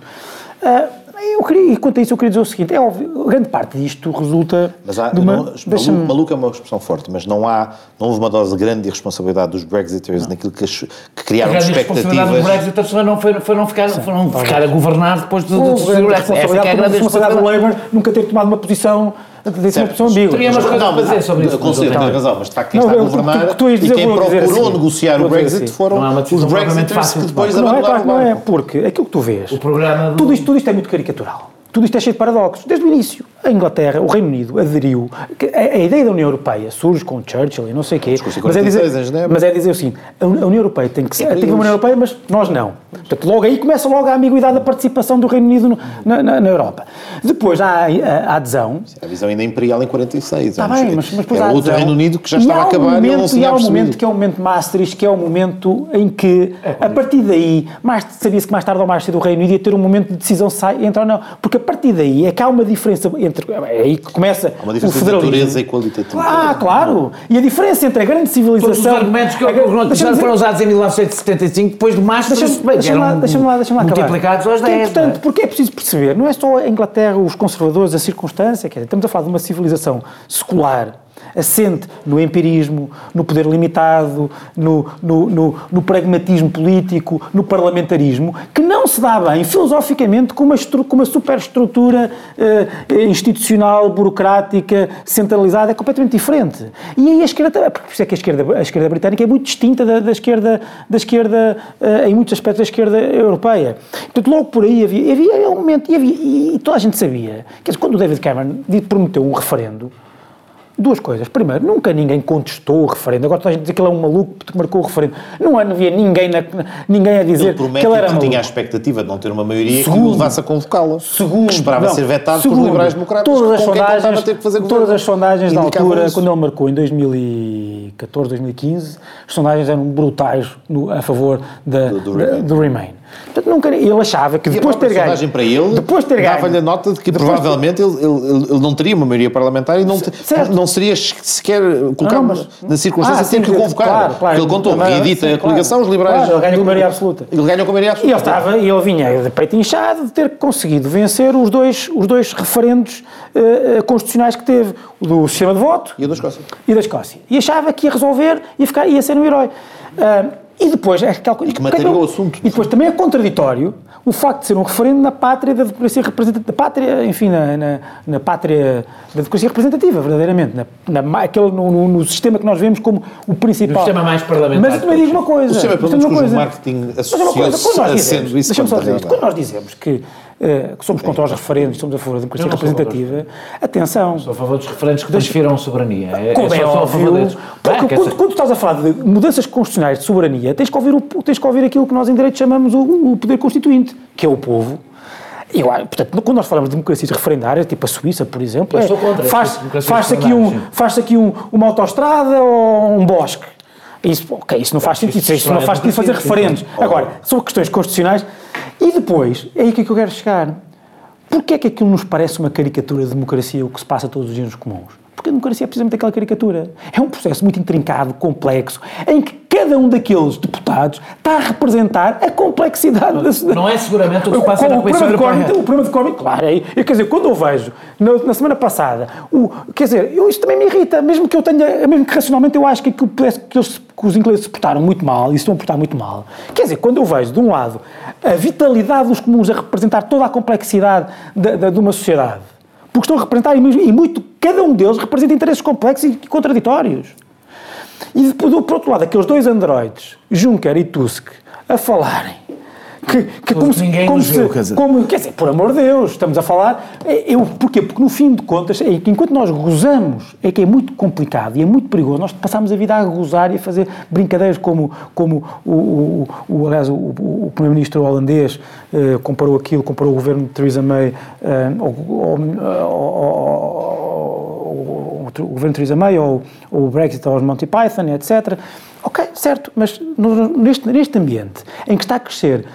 Uh, eu queria, e quanto a isso, eu queria dizer o seguinte: é óbvio, grande parte disto resulta. Mas há, de uma, não, maluco, maluco é uma expressão forte, mas não há, não houve uma dose grande de irresponsabilidade dos Brexiters não. naquilo que, que criaram expectativas. A responsabilidade dos Brexiters não foi, foi não ficar, foi não ficar a governar depois do, do, do, do Brexit. Essa é a grande responsabilidade do Labour nunca ter tomado uma posição Disse uma pessoa ambígua. Teria mais coisa a fazer sobre isso. Conselho tem razão, mas de facto quem está a governar e quem procurou assim. negociar o Brexit foram os Brexiters que depois abandonaram o Não é, porque aquilo que tu vês, tudo isto é muito caricatural. Tudo isto é cheio de paradoxos. Desde o início, a Inglaterra, o Reino Unido, aderiu. A, a ideia da União Europeia surge com Churchill e não sei o quê. Mas é, dizer, mas é dizer assim: a União Europeia tem que ser. Tem uma União Europeia, mas nós não. Portanto, logo aí começa logo a ambiguidade da participação do Reino Unido no, na, na, na, Europa. Depois há a, a, adesão. A visão ainda imperial em 46. Está bem, mas, mas depois há a outro Reino Unido que já estava a acabar momento, e não se E há um momento que é o momento Maastricht, que é o momento em que, a partir daí, sabia-se que mais tarde ou mais cedo o Reino Unido ia ter um momento de decisão se sai, entra ou não. Porque a partir daí é que há uma diferença entre entre. É aí que começa Há uma o diferença de federalismo. natureza e qualitativa. Ah, claro! E a diferença entre a grande civilização. Todos os argumentos que eu dizer- foram usados em 1975, depois de Maastricht, Deixa-me deixa lá, deixa lá, deixa lá multiplicados aos Que é 10. importante, porque é preciso perceber, não é só a Inglaterra, os conservadores, a circunstância, quer dizer, estamos a falar de uma civilização secular, assente no empirismo, no poder limitado, no, no, no, no pragmatismo político, no parlamentarismo, que não se dá bem filosoficamente com uma, com uma superestrutura eh, institucional, burocrática, centralizada, é completamente diferente. E aí a esquerda, por isso é que a esquerda, a esquerda britânica é muito distinta da, da esquerda, da esquerda eh, em muitos aspectos da esquerda europeia. Portanto, logo por aí havia, havia um momento, e, havia, e, toda a gente sabia, dizer, quando o David Cameron prometeu um referendo, Duas coisas. Primeiro, nunca ninguém contestou o referendo. Agora toda a gente diz que ele é um maluco que marcou o referendo. Não havia ninguém, na- ninguém a dizer que ele era que maluco. tinha a expectativa de não ter uma maioria que Segundo. o levasse a convocá-la. Segundo, que esperava não. ser vetado Segundo, pelos liberais democratas. Todas as quem sondagens, ter que fazer todas as sondagens da altura, isso. quando ele marcou em 2014, 2015, as sondagens eram brutais no- a favor da, Do- do do Remain. Portanto, nunca, ele achava que E depois de ter ganho... para ele depois de ter ganho... dava-lhe a nota de que provavelmente ele, ele- ele não teria uma maioria parlamentar e não, Certo. não seria sequer colocado mas- na circunstância Ah, de ter que convocar. claro, claro. Ele contou, reedita a coligação, claro. os liberais... Claro, ele ganha com maioria absoluta. Ele ganha com maioria E ele absoluta. estava, e ele vinha de peito inchado de ter conseguido vencer os dois, os dois referendos eh, constitucionais que teve, o do sistema de voto E da Escócia. e da Escócia. E achava que ia resolver, ia, ficar, ia ser um herói. Ah, e depois, é aquela coisa. E que materiou o assunto. E depois também é contraditório o facto de ser um referendo na pátria da democracia representativa, pátria, enfim, na, na, na pátria da democracia representativa, verdadeiramente, na, na, aquele, no, no- no sistema que nós vemos como o principal. No sistema mais parlamentar Mas eu também digo uma coisa. O sistema, pelo menos, coisa. marketing Mas é uma coisa, associou-se quando nós a dizemos, sendo isso deixa-me só dizer isto, quando nós dizemos que, eh, que somos contra os referendos, somos a favor da democracia representativa, atenção, Sou a favor dos referentes que transfiram soberania. É, como é é óbvio, porque quando, quando estás a falar de mudanças constitucionais de soberania, tens que ouvir, o, tens que ouvir aquilo que nós em direito chamamos o, o poder constituinte, que é o povo. E, eu portanto, quando nós falamos de democracias referendárias, tipo a Suíça, por exemplo, é, contra faz, aqui, um, faz aqui um, uma autoestrada ou um bosque. Isso, ok, isso não faz sentido, isso, destrói não faz sentido fazer referendos. Agora, sobre questões constitucionais, e depois, é aí que eu quero chegar. Porquê é que aquilo nos parece uma caricatura de democracia, o que se passa todos os dias nos comuns? Porque a democracia é precisamente aquela caricatura. É um processo muito intrincado, complexo, em que cada um daqueles deputados está a representar a complexidade da sociedade. Não é seguramente o que se passa na Comissão de Europeia. O problema de Corbyn, claro, é, quer dizer, quando eu vejo, na, na semana passada, o, quer dizer, eu, isso também me irrita, mesmo que eu tenha, mesmo que racionalmente eu acho que, parece que, eles, que os ingleses se portaram muito mal, e se estão a portar muito mal, quer dizer, quando eu vejo, de um lado, a vitalidade dos comuns a representar toda a complexidade da- da- de uma sociedade, porque estão a representar, e muito, cada um deles representa interesses complexos e contraditórios. E por outro lado, aqueles dois androides, Juncker e Tusk, a falarem. Que, que como se, ninguém como nos se, viu, quer dizer. como, quer dizer, por amor de Deus, estamos a falar. é, Eu, porquê? Porque no fim de contas, é que enquanto nós gozamos, é que é muito complicado e é muito perigoso. Nós passamos a vida a gozar e a fazer brincadeiras como, como o, o, o, aliás, o, o, o primeiro-ministro holandês eh, comparou aquilo, comparou o governo de Theresa May eh, ao, ao- ao- ao- o governo de Theresa May ou, o Brexit aos Monty Python, etc. Ok, certo, mas no- neste, neste ambiente em que está a crescer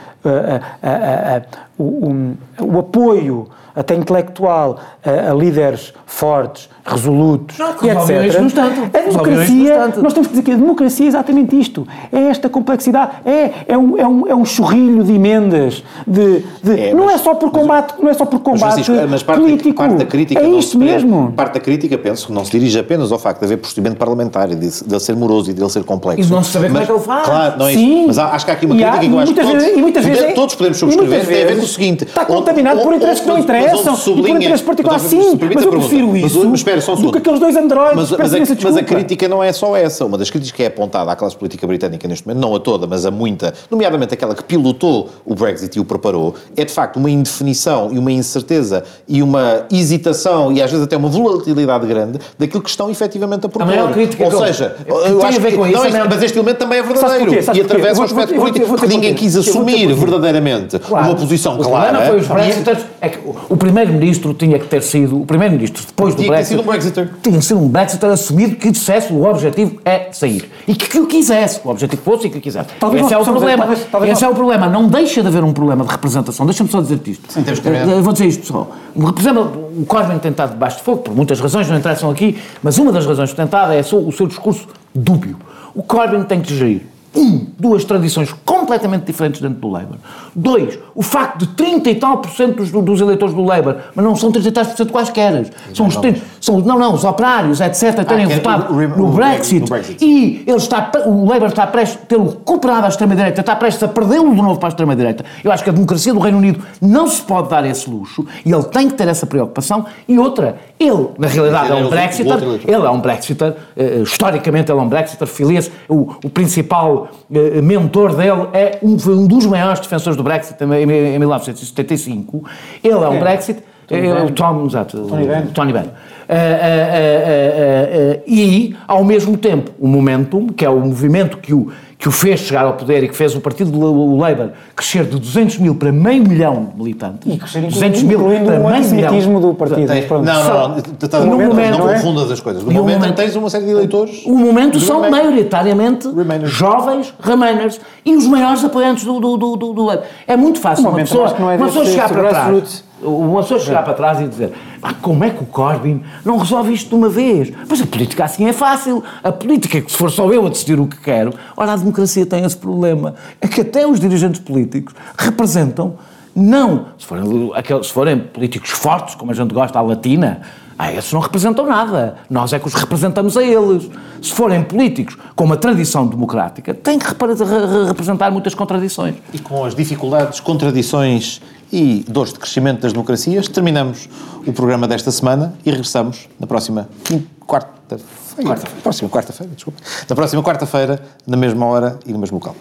o, um, o apoio até intelectual a, a líderes fortes, resolutos, Não, e etc. isto no. A democracia, nós temos que dizer que a democracia é exatamente isto. É esta complexidade, é, é, um, é, um, é um chorrilho de emendas, de, de- É, não mas- é só por combate, não é só por Mas, combate Francisco, mas parte, político. parte da crítica é isto prende- mesmo. Parte da crítica, penso, que não se dirige apenas ao facto de haver procedimento parlamentar e de, de ele ser moroso e de ele ser complexo. E não se saber como Mas- é que ele faz. Claro, não é Sim. isso. Mas há- acho que há aqui uma E há- crítica que eu acho que todos, vezes- e vezes é- todos podemos subscrever, tem a ver com o seguinte. está contaminado por onde- interesses que não mas onde interessam e por interesses particulares. mas Sim, mas a eu prefiro isso mas espera só um do que aqueles dois androides. Mas, mas, a, mas a crítica não é só essa. Uma das críticas que é apontada à classe política britânica neste momento, não a toda, mas a muita, nomeadamente aquela que pilotou o Brexit e o preparou, é de facto uma indefinição e uma incerteza e uma hesitação e às vezes até uma volatilidade grande daquilo que estão efetivamente a propor. maior crítica Ou seja, eu acho a ver que, isso não, é mesmo- mas este elemento também é verdadeiro e atravessa o aspecto político, porque ninguém quis assumir verdadeiramente uma posição o clara. problema foi os e- Brexiters. É que o- o primeiro-ministro tinha que ter sido. O primeiro-ministro, depois do Tinha que ter Brexit. sido um Brexiter. Tinha sido um Brexiter assumido que dissesse o objetivo é sair. E que, que o quisesse. O objetivo fosse e que o quisesse. Talvez Esse é o problema. dizer, talvez- talvez Esse é o problema. Não deixa de haver um problema de representação. Deixa-me só dizer-te isto. terminar. Eu vou dizer isto só. O problema, o Corbyn tem estado debaixo de fogo, por muitas razões, não interessam aqui, mas uma das razões sustentada é o seu discurso dúbio. O Corbyn tem que gerir um, duas tradições completamente diferentes dentro do Labour. Dois, o facto de 30 e tal por cento dos, dos eleitores do Labour, mas não são 30 e tal por cento quaisquer, são os 30, são, não, não, os operários, etc., terem é votado o- o- no, o- Brexit, no Brexit. e ele está, o Labour está prestes a tê-lo recuperado à extrema-direita, está prestes a perdê-lo de novo para a extrema-direita. Eu acho que a democracia do Reino Unido não se pode dar esse luxo e ele tem que ter essa preocupação. E outra, ele, na realidade, é é um o Brexiter, ele é um Brexiter, eh, historicamente ele é um Brexiter, filia-se, o, o principal eh, mentor dele é um, foi um dos maiores defensores do Brexit em, em- em 1975. Ele é um Brexit, é, o Tom, exato, Tony Benn. Tony Benn. E, ao mesmo tempo, o Momentum, que é o movimento que o, que o fez chegar ao poder e que fez o partido do Labour crescer de 200 mil para meio milhão de militantes. E crescer 200 mil incluindo para o meio antissemitismo milhão. do partido. Não, não, não, estás no momento, não não é? confundas as coisas. No o momento momento- tens uma série de eleitores. O momento são Remainers. maioritariamente Remainers. jovens Remainers e os maiores apoiantes do, do, do, do, do Labour. É muito fácil uma pessoa, não é uma pessoa chegar para trás. Uma pessoa chegar para trás e dizer "Ah, como é que o Corbyn não resolve isto de uma vez? Mas a política assim é fácil. A política é que se for só eu a decidir o que quero. Ora, a democracia tem esse problema. É que até os dirigentes políticos representam, não, se forem, aqueles, se forem políticos fortes, como a gente gosta, à latina, ah, esses não representam nada. Nós é que os representamos a eles. Se forem políticos com uma tradição democrática, têm que representar muitas contradições. E com as dificuldades, contradições e dores de crescimento das democracias, terminamos o programa desta semana e regressamos na próxima quarta-feira. Próxima quarta-feira, desculpa. Na próxima quarta-feira, na mesma hora e no mesmo local.